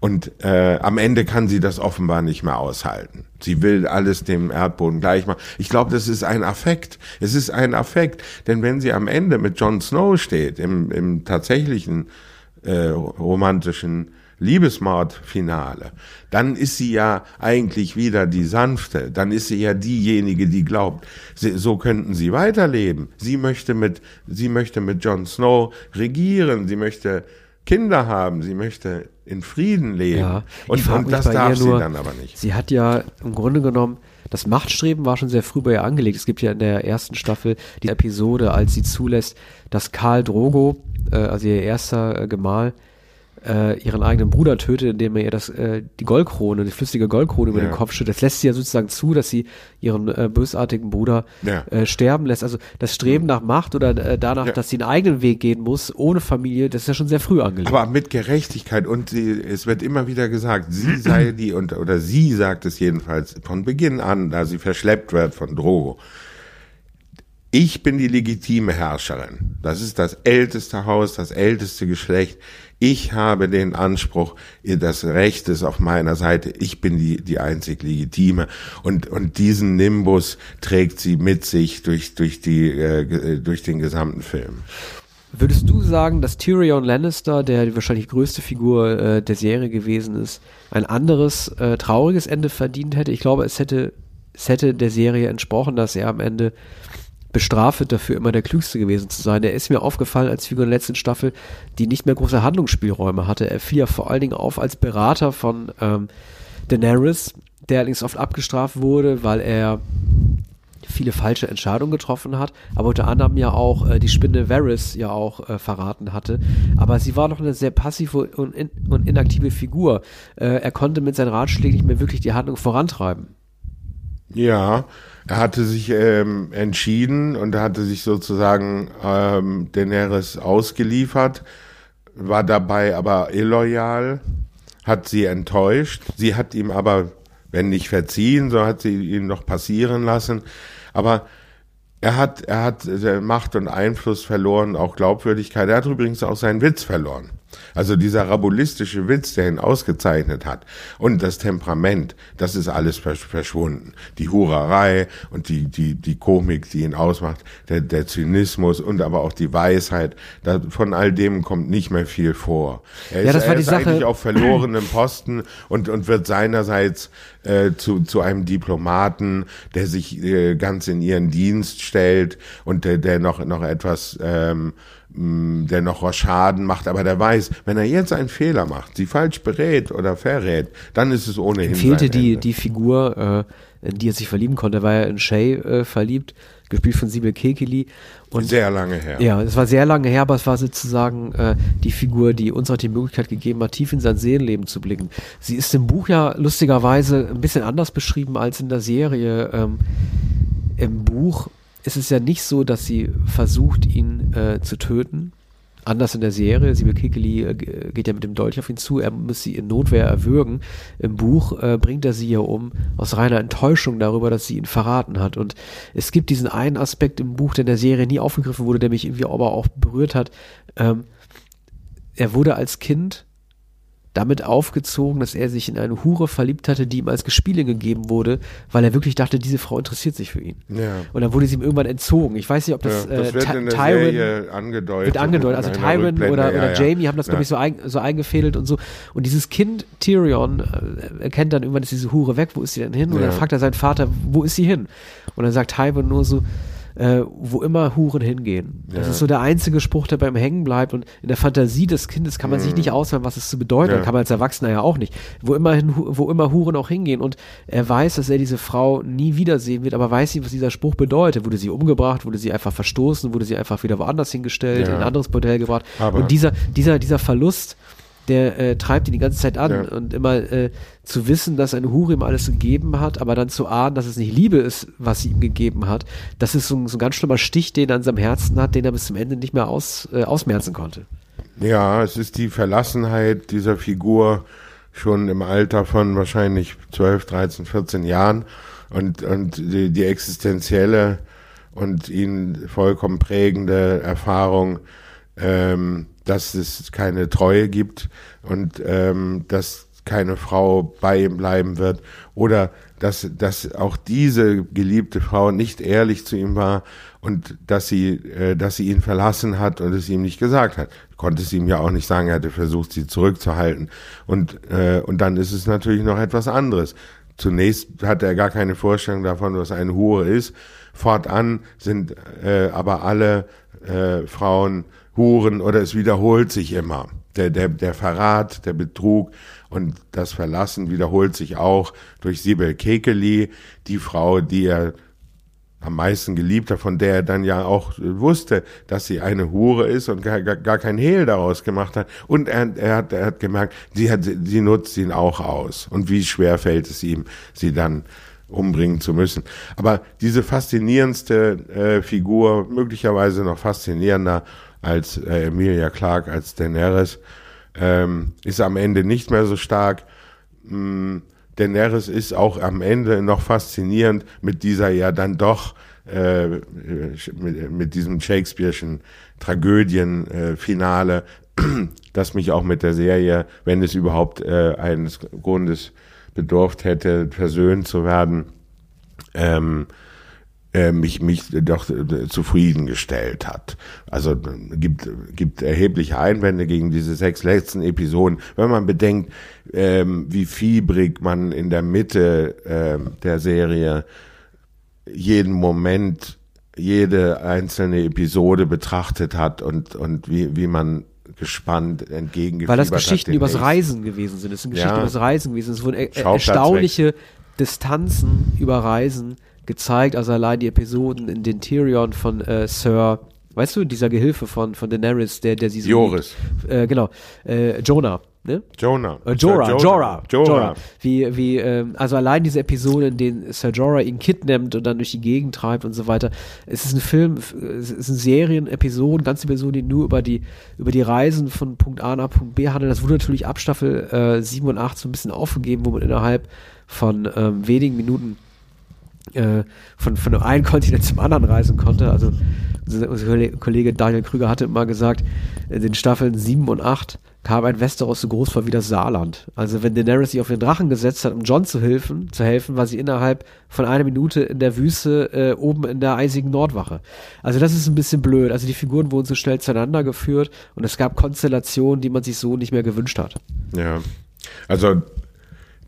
Und äh, am Ende kann sie das offenbar nicht mehr aushalten. Sie will alles dem Erdboden gleich machen. Ich glaube, das ist ein Affekt. Es ist ein Affekt, denn wenn sie am Ende mit Jon Snow steht, im, im tatsächlichen äh, romantischen Liebesmordfinale, dann ist sie ja eigentlich wieder die sanfte, dann ist sie ja diejenige, die glaubt, sie, so könnten sie weiterleben. Sie möchte mit, sie möchte mit Jon Snow regieren, sie möchte Kinder haben, sie möchte in Frieden leben. Ja, und, und das darf sie nur, dann aber nicht. Sie hat ja im Grunde genommen, das Machtstreben war schon sehr früh bei ihr angelegt. Es gibt ja in der ersten Staffel die Episode, als sie zulässt, dass Karl Drogo, äh, also ihr erster äh, Gemahl, äh, ihren eigenen Bruder tötet, indem er ihr das, äh, die Goldkrone, die flüssige Goldkrone über Ja. den Kopf schüttet. Das lässt sie ja sozusagen zu, dass sie ihren äh, bösartigen Bruder Ja. äh, sterben lässt. Also das Streben nach Macht oder äh, danach, Ja. dass sie einen eigenen Weg gehen muss, ohne Familie, das ist ja schon sehr früh angelegt. Aber mit Gerechtigkeit und sie, es wird immer wieder gesagt, sie sei die und oder sie sagt es jedenfalls von Beginn an, da sie verschleppt wird von Drogo. ich bin die legitime Herrscherin. Das ist das älteste Haus, das älteste Geschlecht. Ich habe den Anspruch, das Recht ist auf meiner Seite. Ich bin die, die einzig legitime. Und, und diesen Nimbus trägt sie mit sich durch, durch die, äh, durch den gesamten Film. Würdest du sagen, dass Tyrion Lannister, der wahrscheinlich größte Figur äh, der Serie gewesen ist, ein anderes äh, trauriges Ende verdient hätte? Ich glaube, es hätte, es hätte der Serie entsprochen, dass er am Ende bestraft wird dafür, immer der Klügste gewesen zu sein. Er ist mir aufgefallen als Figur in der letzten Staffel, die nicht mehr große Handlungsspielräume hatte. Er fiel ja vor allen Dingen auf als Berater von ähm, Daenerys, der allerdings oft abgestraft wurde, weil er viele falsche Entscheidungen getroffen hat, aber unter anderem ja auch äh, die Spinne Varys ja auch äh, verraten hatte. Aber sie war noch eine sehr passive und, in, und inaktive Figur. Äh, er konnte mit seinen Ratschlägen nicht mehr wirklich die Handlung vorantreiben. Ja, er hatte sich ähm, entschieden und hatte sich sozusagen ähm, Daenerys ausgeliefert, war dabei aber illoyal, hat sie enttäuscht. Sie hat ihm aber, wenn nicht verziehen, so hat sie ihn noch passieren lassen. Aber er hat, er hat Macht und Einfluss verloren, auch Glaubwürdigkeit. Er hat übrigens auch seinen Witz verloren. Also dieser rabulistische Witz, der ihn ausgezeichnet hat und das Temperament, das ist alles verschwunden. Die Hurerei und die, die, die Komik, die ihn ausmacht, der, der Zynismus und aber auch die Weisheit, da, von all dem kommt nicht mehr viel vor. Er ja, ist, das war er die ist Sache. eigentlich auf verlorenem Posten und, und wird seinerseits äh, zu, zu einem Diplomaten, der sich äh, ganz in ihren Dienst stellt und der, der noch, noch etwas ähm, der noch was Schaden macht, aber der weiß, wenn er jetzt einen Fehler macht, sie falsch berät oder verrät, dann ist es ohnehin Fehlte die, Ende. die Figur, äh, in die er sich verlieben konnte, er war ja in Shay äh, verliebt, gespielt von Sibyl Kekili. Und sehr lange her. Ja, es war sehr lange her, aber es war sozusagen äh, die Figur, die uns auch die Möglichkeit gegeben hat, tief in sein Seelenleben zu blicken. Sie ist im Buch ja lustigerweise ein bisschen anders beschrieben als in der Serie. Ähm, Im Buch ist es ja nicht so, dass sie versucht, ihn äh, zu töten. Anders in der Serie, Sibyl Kikeli äh, geht ja mit dem Dolch auf ihn zu, er muss sie in Notwehr erwürgen. Im Buch äh, bringt er sie ja um, aus reiner Enttäuschung darüber, dass sie ihn verraten hat. Und es gibt diesen einen Aspekt im Buch, der in der Serie nie aufgegriffen wurde, der mich irgendwie aber auch berührt hat. Ähm, er wurde als Kind damit aufgezogen, dass er sich in eine Hure verliebt hatte, die ihm als Gespielin gegeben wurde, weil er wirklich dachte, diese Frau interessiert sich für ihn. Ja. Und dann wurde sie ihm irgendwann entzogen. Ich weiß nicht, ob das, ja, das äh, wird Ty in der Tywin Serie angedeutet. wird angedeutet. Also Rückblende, oder, oder ja. Jamie haben das, glaube ich, so, ein, so eingefädelt und so. Und dieses Kind Tyrion äh, erkennt dann irgendwann, ist diese Hure weg, wo ist sie denn hin? Und dann fragt er seinen Vater, wo ist sie hin? Und dann sagt Tywin nur so, äh, wo immer Huren hingehen. Das Ja. ist so der einzige Spruch, der beim Hängen bleibt. Und in der Fantasie des Kindes kann man sich nicht ausmalen, was es zu bedeuten. Mhm. Ja. Kann man als Erwachsener ja auch nicht. Wo immer, hin, wo immer Huren auch hingehen. Und er weiß, dass er diese Frau nie wiedersehen wird, aber weiß nicht, was dieser Spruch bedeutet. Wurde sie umgebracht? Wurde sie einfach verstoßen? Wurde sie einfach wieder woanders hingestellt? Ja. In ein anderes Bordell gebracht? Aber- und dieser, dieser, dieser Verlust, der äh, treibt ihn die ganze Zeit an Ja. und immer äh, zu wissen, dass eine Hure ihm alles gegeben hat, aber dann zu ahnen, dass es nicht Liebe ist, was sie ihm gegeben hat, das ist so, ein- so ein ganz schlimmer Stich, den er an seinem Herzen hat, den er bis zum Ende nicht mehr aus, äh, ausmerzen konnte. Ja, es ist die Verlassenheit dieser Figur schon im Alter von wahrscheinlich 12, 13, 14 Jahren und, und die, die existenzielle und ihn vollkommen prägende Erfahrung, ähm, dass es keine Treue gibt und ähm, dass keine Frau bei ihm bleiben wird oder dass, dass auch diese geliebte Frau nicht ehrlich zu ihm war und dass sie, äh, dass sie ihn verlassen hat und es ihm nicht gesagt hat. Konnte es ihm ja auch nicht sagen, er hatte versucht, sie zurückzuhalten. Und, äh, und dann ist es natürlich noch etwas anderes. Zunächst hat er gar keine Vorstellung davon, was eine Hure ist. Fortan sind äh, aber alle äh, Frauen Huren oder es wiederholt sich immer. Der, der, der Verrat, der Betrug und das Verlassen wiederholt sich auch durch Sibel Kekeli, die Frau, die er am meisten geliebt hat, von der er dann ja auch wusste, dass sie eine Hure ist und gar, gar, gar kein Hehl daraus gemacht hat. Und er, er, hat, er hat gemerkt, sie, hat, sie nutzt ihn auch aus. Und wie schwer fällt es ihm, sie dann umbringen zu müssen. Aber diese faszinierendste äh, Figur, möglicherweise noch faszinierender als äh, Emilia Clarke, als Daenerys, ähm, ist am Ende nicht mehr so stark. Mm, Daenerys ist auch am Ende noch faszinierend mit dieser ja dann doch äh, mit, mit diesem Shakespeare'schen Tragödienfinale, äh, das mich auch mit der Serie, wenn es überhaupt äh, eines Grundes bedurft hätte, versöhnt zu werden, ähm, äh, mich, mich doch äh, zufriedengestellt hat. Also gibt, gibt erhebliche Einwände gegen diese sechs letzten Episoden. Wenn man bedenkt, ähm, wie fiebrig man in der Mitte ähm, der Serie jeden Moment, jede einzelne Episode betrachtet hat und, und wie, wie man gespannt entgegengefiebert Weil das Geschichten hat übers. Reisen gewesen sind. Es sind Geschichten Ja. übers Reisen gewesen. Es wurden er erstaunliche Distanzen über Reisen gezeigt. Also allein die Episoden in den Tyrion von äh, Sir, weißt du, dieser Gehilfe von, von Daenerys, der, der sie so Joris. Äh, genau. Äh, Jonah. Ne? Jonah. Äh, Jorah, Jorah, Jorah. Jorah. Wie, wie, ähm, also allein diese Episode, in denen Sir Jorah ihn kidnappt und dann durch die Gegend treibt und so weiter. Es ist ein Film, es ist eine Serien-Episoden, ganze Episoden, die nur über die, über die Reisen von Punkt A nach Punkt B handeln. Das wurde natürlich ab Staffel äh, 7 und 8 so ein bisschen aufgegeben, wo man innerhalb von ähm, wenigen Minuten äh, von, von einem Kontinent zum anderen reisen konnte. Also unser, Kollege- Daniel Krüger hatte immer gesagt, in den Staffeln 7 und 8 kam ein Westeros so groß war wie das Saarland. Also wenn Daenerys sich auf den Drachen gesetzt hat, um John zu helfen, zu helfen, war sie innerhalb von einer Minute in der Wüste äh, oben in der eisigen Nordwache. Also das ist ein bisschen blöd. Also die Figuren wurden so schnell zueinander geführt und es gab Konstellationen, die man sich so nicht mehr gewünscht hat. Ja. Also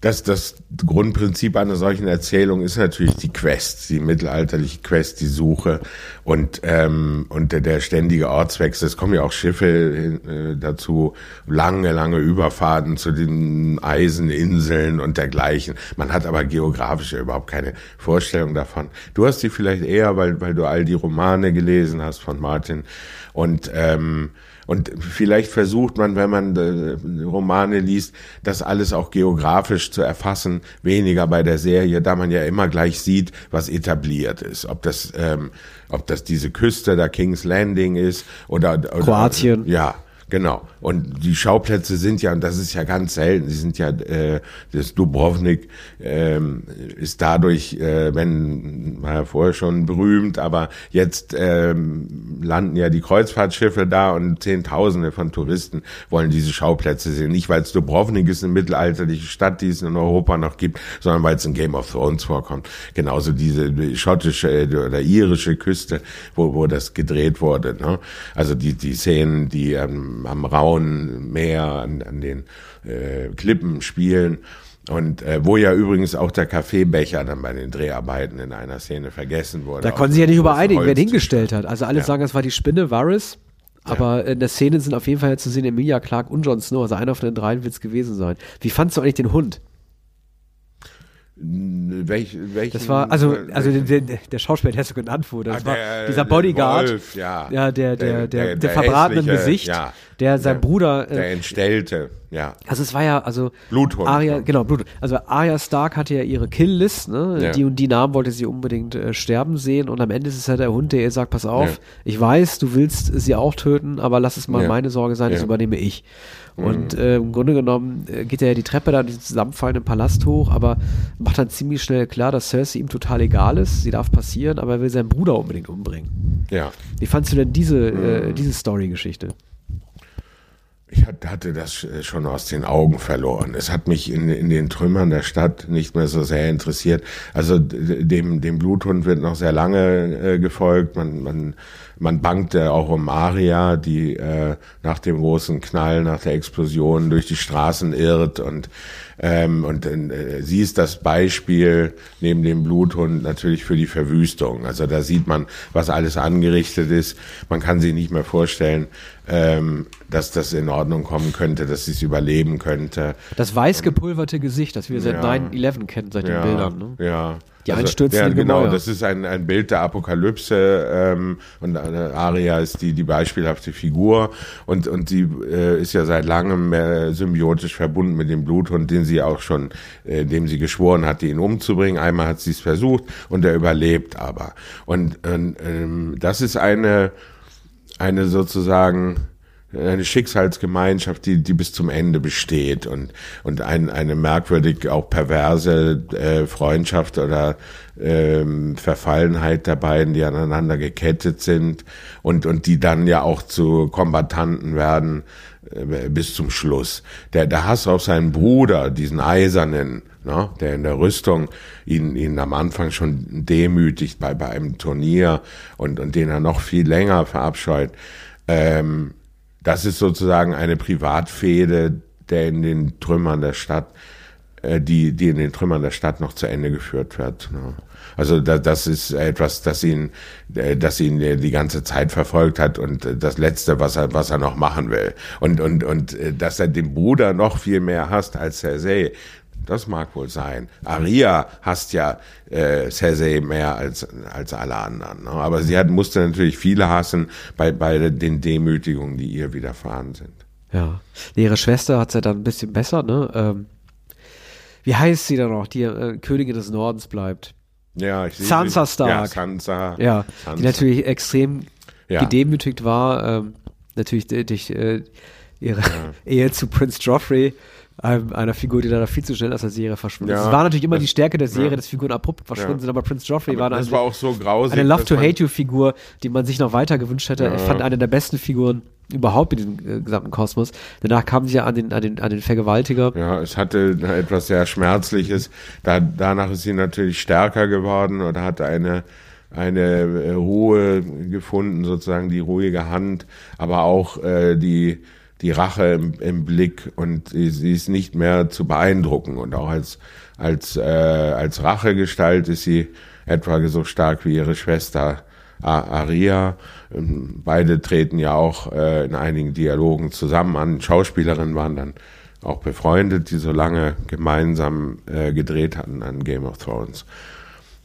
das, das Grundprinzip einer solchen Erzählung ist natürlich die Quest, die mittelalterliche Quest, die Suche und, ähm, und der, der ständige Ortswechsel. Es kommen ja auch Schiffe äh, dazu, lange, lange Überfahrten zu den Eiseninseln und dergleichen. Man hat aber geografisch ja überhaupt keine Vorstellung davon. Du hast die vielleicht eher, weil, weil du all die Romane gelesen hast von Martin und ähm, und vielleicht versucht man, wenn man äh, Romane liest, das alles auch geografisch zu erfassen, weniger bei der Serie, da man ja immer gleich sieht, was etabliert ist. Ob das, ähm, ob das diese Küste da King's Landing ist oder, oder Kroatien. Ja, genau. Und die Schauplätze sind ja, und das ist ja ganz selten, sie sind ja, äh, das Dubrovnik ähm, ist dadurch, äh, wenn, war ja vorher schon berühmt, aber jetzt ähm, landen ja die Kreuzfahrtschiffe da und Zehntausende von Touristen wollen diese Schauplätze sehen. Nicht, weil es Dubrovnik ist, eine mittelalterliche Stadt, die es in Europa noch gibt, sondern weil es in Game of Thrones vorkommt. Genauso diese schottische äh, oder irische Küste, wo, wo das gedreht wurde. Ne? Also die, die Szenen, die ähm, am rauen Meer, an, an den äh, Klippen spielen. Und äh, wo ja übrigens auch der Kaffeebecher dann bei den Dreharbeiten in einer Szene vergessen wurde. Da konnten sie ja nicht großen übereinigen, wer den hingestellt hat. Also alle Ja. sagen, es war die Spinne, Varys. Aber in der Szene sind auf jeden Fall zu sehen Emilia Clark und Jon Snow. Also einer von den dreien wird es gewesen sein. Wie fandst du eigentlich den Hund? Welch, welchen, Das war, also, äh, also der, der, Schauspieler, der so genannt wurde. Das Ah, war der- dieser der Bodyguard. Wolf, ja. Ja, der, der, der, Der- der, der- hässliche, Gesicht, ja. der sein Der- Bruder, Der äh, Entstellte, ja. also es war ja, also Bluthund, Arya, ja. genau, Bluthund. Also Arya Stark hatte ja ihre Kill-List, ne? Ja. Die und die Namen wollte sie unbedingt äh, sterben sehen und am Ende ist es ja der Hund, der ihr sagt, pass auf, Ja. ich weiß, du willst sie auch töten, aber lass es mal meine Sorge sein, das. Mhm. übernehme ich. Und äh, im Grunde genommen äh, geht er ja die Treppe da in diesen zusammenfallenden Palast hoch, aber macht dann ziemlich schnell klar, dass Cersei ihm total egal ist, sie darf passieren, aber er will seinen Bruder unbedingt umbringen. Ja. Wie fandst du denn diese, Mhm. äh, diese Story-Geschichte? Ich hat- hatte das äh, schon aus den Augen verloren. Es hat mich in, in den Trümmern der Stadt nicht mehr so sehr interessiert. Also dem, dem Bluthund wird noch sehr lange äh, gefolgt. Man, man, man bangte auch um Aria, die äh, nach dem großen Knall, nach der Explosion durch die Straßen irrt und ähm, und äh, sie ist das Beispiel neben dem Bluthund natürlich für die Verwüstung. Also da sieht man, was alles angerichtet ist. Man kann sich nicht mehr vorstellen, ähm, dass das in Ordnung kommen könnte, dass sie es überleben könnte. Das weiß gepulverte Gesicht, das wir seit Ja. 9-11 kennen, seit den Bildern. Ne? Ja. Die einstürzenden ja, genau, Gemäuer. das ist ein, ein Bild der Apokalypse ähm, und Aria ist die, die beispielhafte Figur und, und sie äh, ist ja seit langem äh, symbiotisch verbunden mit dem Bluthund, den sie auch schon, äh, dem sie geschworen hatte, ihn umzubringen. Einmal hat sie es versucht und er überlebt aber. Und, und ähm, das ist eine, eine sozusagen eine Schicksalsgemeinschaft, die, die bis zum Ende besteht und, und ein, eine merkwürdig auch perverse äh, Freundschaft oder ähm, Verfallenheit der beiden, die aneinander gekettet sind und, und die dann ja auch zu Kombattanten werden äh, bis zum Schluss. Der, der Hass auf seinen Bruder, diesen Eisernen, ne, der in der Rüstung ihn, ihn am Anfang schon demütigt bei, bei einem Turnier und, und den er noch viel länger verabscheut, ähm, das ist sozusagen eine Privatfehde, der in den Trümmern der Stadt, äh, die, die in den Trümmern der Stadt noch zu Ende geführt wird. Ne? Also da, das ist etwas, das ihn, äh, das ihn die ganze Zeit verfolgt hat und das Letzte, was er, was er noch machen will. Und und und äh, dass er den Bruder noch viel mehr hasst als Cersei, das mag wohl sein. Aria hasst ja äh, Cersei mehr als, als alle anderen. Ne? Aber sie hat, musste natürlich viele hassen bei, bei den Demütigungen, die ihr widerfahren sind. Ja. Ihre Schwester hat es ja dann ein bisschen besser, ne? Ähm, wie heißt sie dann noch, die äh, Königin des Nordens bleibt? Ja, ich Sansa Stark. Ja, Sansa. Ja, Sansa. die natürlich extrem Ja. gedemütigt war, ähm, natürlich durch, durch äh, ihre Ehe zu Prince Joffrey, einer Figur, die leider viel zu schnell aus der Serie verschwunden ist. Ja, Es war natürlich immer das- die Stärke der Serie, ja. dass Figuren abrupt verschwunden Ja. sind, aber Prince Joffrey Aber war das eine, war auch so grausig. eine Love-to-Hate-You-Figur, die man sich noch weiter gewünscht hätte. Ich fand eine der besten Figuren überhaupt in diesem äh, gesamten Kosmos. Danach kam sie ja an den, an den, an den Vergewaltiger. Ja, es hatte etwas sehr Schmerzliches. Da, danach ist sie natürlich stärker geworden oder hat eine, eine äh, Ruhe gefunden, sozusagen die ruhige Hand, aber auch äh, die, die Rache im, im Blick und sie, sie ist nicht mehr zu beeindrucken. Und auch als, als, äh, als Rachegestalt ist sie etwa so stark wie ihre Schwester Aria. Ähm, Beide treten ja auch äh, in einigen Dialogen zusammen an. Schauspielerinnen waren dann auch befreundet, die so lange gemeinsam äh, gedreht hatten an Game of Thrones.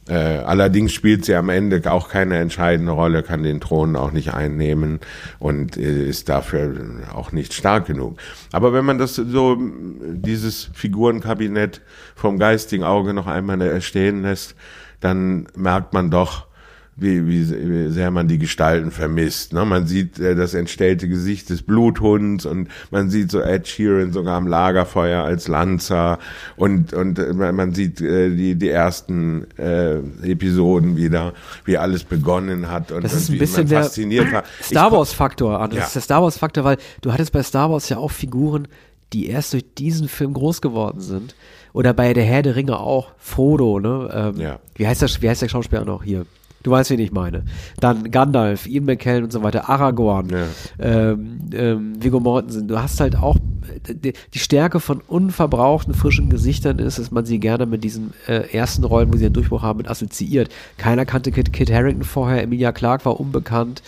Äh, allerdings spielt sie am Ende auch keine entscheidende Rolle, kann den Thron auch nicht einnehmen und äh, ist dafür auch nicht stark genug. Aber wenn man das so, dieses Figurenkabinett vom geistigen Auge noch einmal erstehen lässt, dann merkt man doch, wie, wie, wie sehr man die Gestalten vermisst. Ne? Man sieht äh, das entstellte Gesicht des Bluthunds und man sieht so Ed Sheeran sogar am Lagerfeuer als Lanzer und, und äh, man sieht äh, die, die ersten äh, Episoden wieder, wie alles begonnen hat und, Das ist und ein bisschen der fasziniert war. Ich Star Wars Faktor an. Das Ja. ist der Star Wars Faktor, weil du hattest bei Star Wars ja auch Figuren, die erst durch diesen Film groß geworden sind. Oder bei der Herr der Ringe auch Frodo, ne? Ähm, Ja. Wie heißt der, wie heißt der Schauspieler noch hier? Du weißt, wen ich meine. Dann Gandalf, Ian McKellen und so weiter, Aragorn, Ja. ähm, ähm, Viggo Mortensen. Du hast halt auch die, die Stärke von unverbrauchten, frischen Gesichtern ist, dass man sie gerne mit diesen äh, ersten Rollen, wo sie einen Durchbruch haben, mit assoziiert. Keiner kannte Kit, Kit Harrington vorher, Emilia Clarke war unbekannt.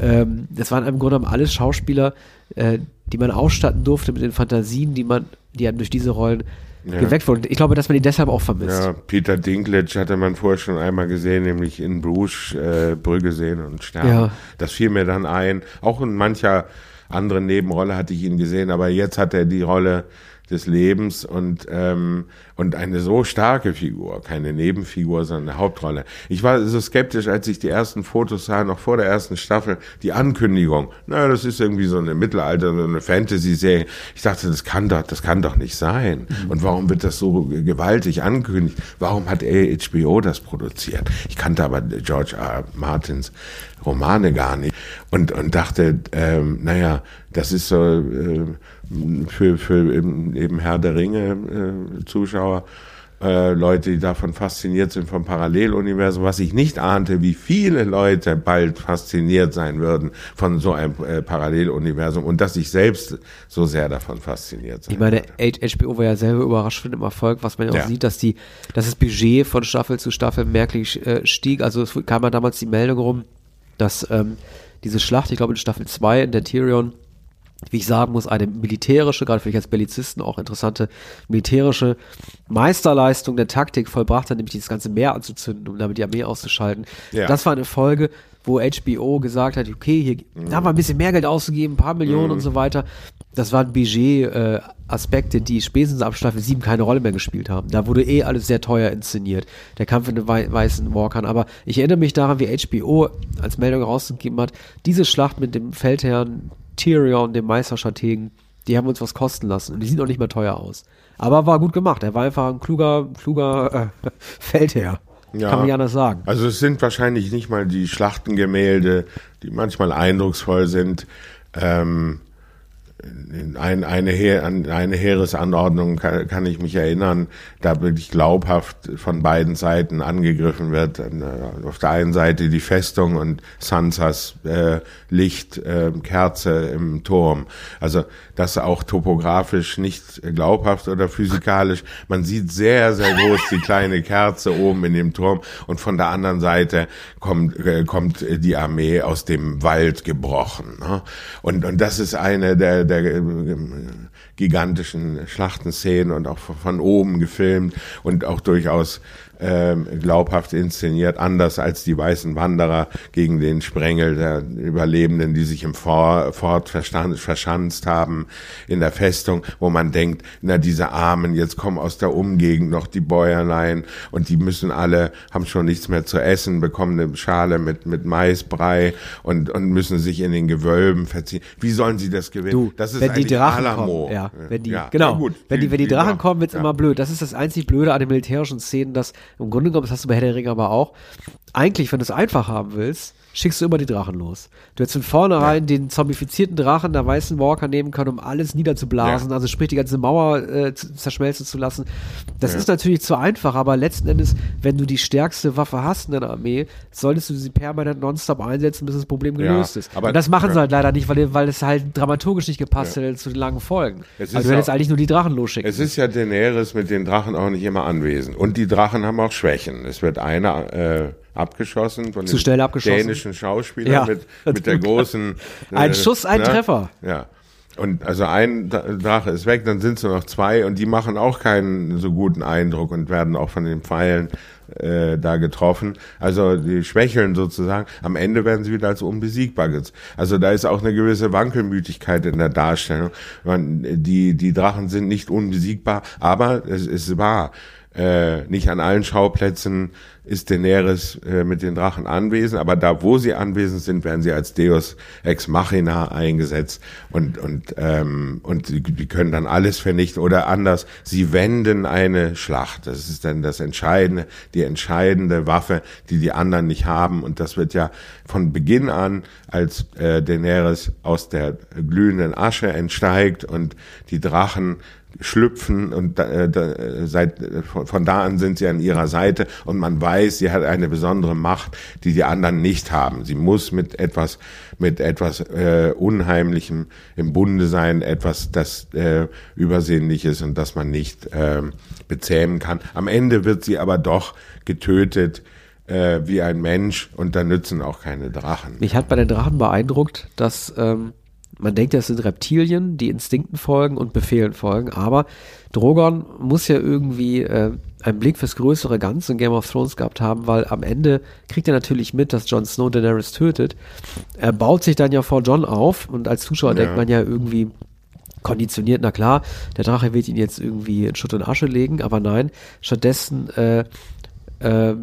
Ähm, das waren im Grunde genommen alles Schauspieler, äh, die man ausstatten durfte mit den Fantasien, die man, die einem durch diese Rollen Ja. geweckt wurden. Ich glaube, dass man die deshalb auch vermisst. Ja, Peter Dinklage hatte man vorher schon einmal gesehen, nämlich in Bruges, äh, Brügge sehen und sterben. Ja. Das fiel mir dann ein. Auch in mancher anderen Nebenrolle hatte ich ihn gesehen, aber jetzt hat er die Rolle des Lebens und ähm, und eine so starke Figur, keine Nebenfigur, sondern eine Hauptrolle. Ich war so skeptisch, als ich die ersten Fotos sah, noch vor der ersten Staffel, die Ankündigung. Na, das ist irgendwie so eine Mittelalter, so eine Fantasy-Serie. Ich dachte, das kann doch, das kann doch nicht sein. Und warum wird das so gewaltig angekündigt? Warum hat HBO das produziert? Ich kannte aber George. R. Martins Romane gar nicht und und dachte, ähm, naja, das ist so äh, für für eben, Herr der Ringe äh, Zuschauer äh, Leute, die davon fasziniert sind vom Paralleluniversum, was ich nicht ahnte, wie viele Leute bald fasziniert sein würden von so einem äh, Paralleluniversum und dass ich selbst so sehr davon fasziniert sein Ich meine, würde. HBO war ja selber überrascht von dem Erfolg, was man ja auch Ja. sieht, dass die, dass das Budget von Staffel zu Staffel merklich äh, stieg. Also es kam ja damals die Meldung rum, dass ähm, diese Schlacht, ich glaube in Staffel 2 in der Tyrion, wie ich sagen muss, eine militärische, gerade für dich als Bellizisten auch interessante militärische Meisterleistung der Taktik vollbracht hat, nämlich dieses ganze Meer anzuzünden, um damit die Armee auszuschalten. Ja. Das war eine Folge, wo HBO gesagt hat, okay, hier da haben wir ein bisschen mehr Geld ausgegeben, ein paar Millionen und so weiter. Das waren Budget-Aspekte, die spätestens ab Staffel 7 keine Rolle mehr gespielt haben. Da wurde eh alles sehr teuer inszeniert. Der Kampf in den wei weißen Walkern. Aber ich erinnere mich daran, wie HBO als Meldung rausgegeben hat, diese Schlacht mit dem Feldherrn Tyrion, dem Meisterstrategen, die haben uns was kosten lassen und die sieht auch nicht mehr teuer aus. Aber war gut gemacht. Er war einfach ein kluger, kluger äh, Feldherr. Ja. Kann man ja anders sagen. Also es sind wahrscheinlich nicht mal die Schlachtengemälde, die manchmal eindrucksvoll sind. Ähm, ein, eine, Heer, eine Heeresanordnung kann, kann, ich mich erinnern, da wirklich glaubhaft von beiden Seiten angegriffen wird. Äh, auf der einen Seite die Festung und Sansas äh, Licht, äh, im Turm. Also das auch topografisch nicht glaubhaft oder physikalisch. Man sieht sehr, sehr groß die kleine Kerze oben in dem Turm und von der anderen Seite kommt, äh, kommt die Armee aus dem Wald gebrochen. Ne? Und, und das ist eine der der äh, gigantischen Schlachtenszenen und auch von oben gefilmt und auch durchaus ähm, glaubhaft inszeniert, anders als die weißen Wanderer gegen den Sprengel der Überlebenden, die sich im Fort verschanzt haben in der Festung, wo man denkt, na diese Armen, jetzt kommen aus der Umgegend noch die Bäuerlein und die müssen alle, haben schon nichts mehr zu essen, bekommen eine Schale mit, mit Maisbrei und, und müssen sich in den Gewölben verziehen. Wie sollen sie das gewinnen? Du, das ist wenn die Drachen Alamo. kommen, ja, wenn die, ja, genau, gut, wenn die, wenn die, die Drachen kommen, wird's ja. immer blöd. Das ist das einzig Blöde an den militärischen Szenen, dass im Grunde genommen, das hast du bei Herr der Ringe aber auch, eigentlich, wenn du es einfach haben willst, schickst du immer die Drachen los. Du hättest von vornherein ja. den zombifizierten Drachen der weißen Walker nehmen können, um alles niederzublasen, ja. also sprich die ganze Mauer äh, zerschmelzen zu lassen. Das ja. ist natürlich zu einfach, aber letzten Endes, wenn du die stärkste Waffe hast in deiner Armee, solltest du sie permanent nonstop einsetzen, bis das Problem gelöst ist. Aber Und das machen sie halt leider nicht, weil, weil es halt dramaturgisch nicht gepasst hätte zu den langen Folgen. also du hättest eigentlich nur die Drachen losschicken. Es ist ja Daenerys mit den Drachen auch nicht immer anwesend. Und die Drachen haben auch Schwächen. Es wird einer äh, abgeschossen von Zu schnell abgeschossen. dänischen Schauspieler ja, mit, mit der großen. ein äh, Schuss, ein ne? Treffer. Ja. Und also ein Drache ist weg, dann sind es nur noch zwei und die machen auch keinen so guten Eindruck und werden auch von den Pfeilen äh, da getroffen. Also die schwächeln sozusagen. Am Ende werden sie wieder als unbesiegbar. Also da ist auch eine gewisse Wankelmütigkeit in der Darstellung. Man, die, die Drachen sind nicht unbesiegbar, aber es ist wahr. Äh, nicht an allen Schauplätzen ist Daenerys äh, mit den Drachen anwesend, aber da, wo sie anwesend sind, werden sie als Deus ex machina eingesetzt und und ähm, und die, können dann alles vernichten oder anders. Sie wenden eine Schlacht. Das ist dann das Entscheidende, die entscheidende Waffe, die die anderen nicht haben und das wird ja von Beginn an, als äh, Daenerys aus der glühenden Asche entsteigt und die Drachen schlüpfen und äh, da, seit von da an sind sie an ihrer Seite und man weiß, sie hat eine besondere Macht, die die anderen nicht haben. Sie muss mit etwas mit etwas äh, Unheimlichem im Bunde sein, etwas das äh, übersinnlich ist und das man nicht äh, bezähmen kann. Am Ende wird sie aber doch getötet äh, wie ein Mensch und da nützen auch keine Drachen. Mich hat bei den Drachen beeindruckt, dass ähm, man denkt, das sind Reptilien, die Instinkten folgen und Befehlen folgen, aber Drogon muss ja irgendwie äh, einen Blick fürs größere Ganze in Game of Thrones gehabt haben, weil am Ende kriegt er natürlich mit, dass Jon Snow Daenerys tötet. Er baut sich dann ja vor Jon auf und als Zuschauer ja. denkt man ja irgendwie konditioniert, na klar, der Drache wird ihn jetzt irgendwie in Schutt und Asche legen, aber nein, stattdessen äh, äh,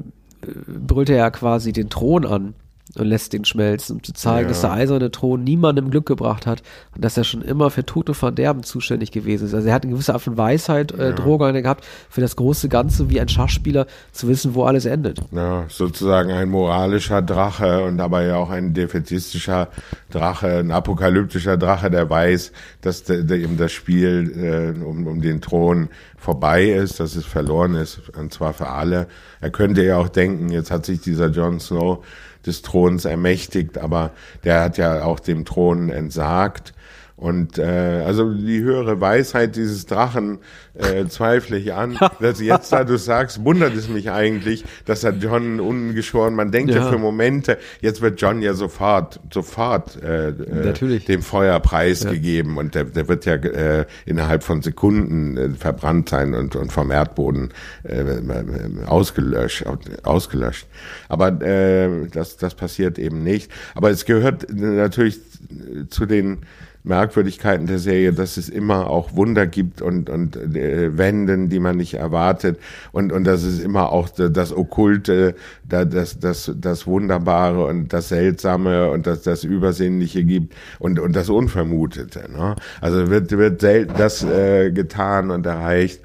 brüllt er ja quasi den Thron an und lässt den schmelzen, um zu zeigen, ja. dass der eiserne Thron niemandem Glück gebracht hat und dass er schon immer für Tod und Verderben zuständig gewesen ist. Also er hat eine gewisse Art von Weisheit, äh, ja. Drohung gehabt, für das große Ganze wie ein Schachspieler zu wissen, wo alles endet. Ja, sozusagen ein moralischer Drache und aber ja auch ein defetistischer Drache, ein apokalyptischer Drache, der weiß, dass der, der eben das Spiel äh, um, um den Thron vorbei ist, dass es verloren ist, und zwar für alle. Er könnte ja auch denken, jetzt hat sich dieser Jon Snow des Throns ermächtigt, aber der hat ja auch dem Thron entsagt. Und äh, also die höhere Weisheit dieses Drachen äh, zweifle ich an. dass jetzt, da du sagst, wundert es mich eigentlich, dass er John ungeschoren, man denkt ja. ja. für Momente, jetzt wird John ja sofort, sofort äh, äh, dem Feuer preisgegeben ja. und der, der wird ja äh, innerhalb von Sekunden äh, verbrannt sein und, und vom Erdboden äh, ausgelöscht, ausgelöscht. Aber äh, das, das passiert eben nicht. Aber es gehört natürlich zu den Merkwürdigkeiten der Serie, dass es immer auch Wunder gibt und, und äh, Wenden, die man nicht erwartet und, und dass es immer auch das Okkulte, das, das, das Wunderbare und das Seltsame und das, das Übersinnliche gibt und, und das Unvermutete. Ne? Also wird, wird selten das äh, getan und erreicht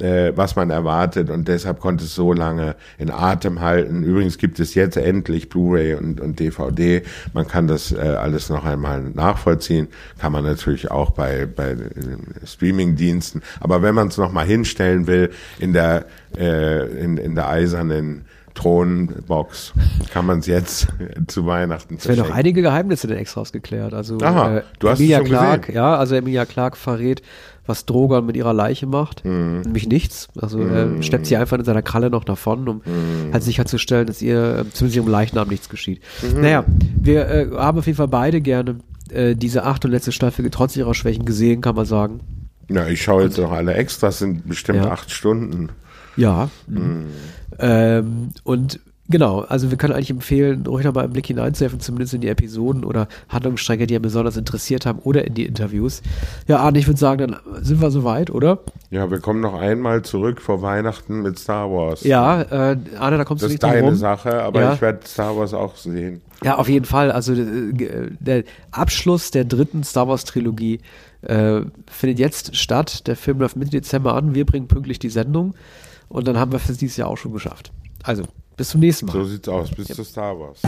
äh, was man erwartet und deshalb konnte es so lange in Atem halten. Übrigens gibt es jetzt endlich Blu-ray und, und DVD. Man kann das äh, alles noch einmal nachvollziehen. Kann man natürlich auch bei, bei äh, Streaming-Diensten. Aber wenn man es nochmal hinstellen will in der, äh, in, in der eisernen Thronbox kann man es jetzt zu Weihnachten Es werden noch einige Geheimnisse denn extras geklärt. Also Aha, äh, du hast Emilia es schon Clark, gesehen. ja, also Emilia Clark verrät, was Drogon mit ihrer Leiche macht. Mhm. Nämlich nichts. Also er steppt sie einfach in seiner Kralle noch davon, um Mhm. halt sicherzustellen, dass ihr äh, zumindest ihrem Leichnam nichts geschieht. Mhm. Naja, wir äh, haben auf jeden Fall beide gerne äh, diese achte und letzte Staffel trotz ihrer Schwächen gesehen, kann man sagen. Na, ich schaue jetzt noch alle Extras, sind bestimmt Ja. acht Stunden. Ja. Ähm, und genau, also wir können eigentlich empfehlen, ruhig nochmal einen Blick hineinzuwerfen, zumindest in die Episoden oder Handlungsstränge, die einen besonders interessiert haben oder in die Interviews. Ja, Arne, ich würde sagen, dann sind wir soweit, oder? Ja, wir kommen noch einmal zurück vor Weihnachten mit Star Wars. Ja, äh, Arne, da kommst Das du ist nicht drum deine rum. Sache, aber Ja. ich werde Star Wars auch sehen. Ja, auf jeden Fall. Also äh, der Abschluss der dritten Star Wars Trilogie äh, findet jetzt statt. Der Film läuft Mitte Dezember an. Wir bringen pünktlich die Sendung. Und dann haben wir es dieses Jahr auch schon geschafft. Also, bis zum nächsten Mal. So sieht's aus. Bis zu Star Wars.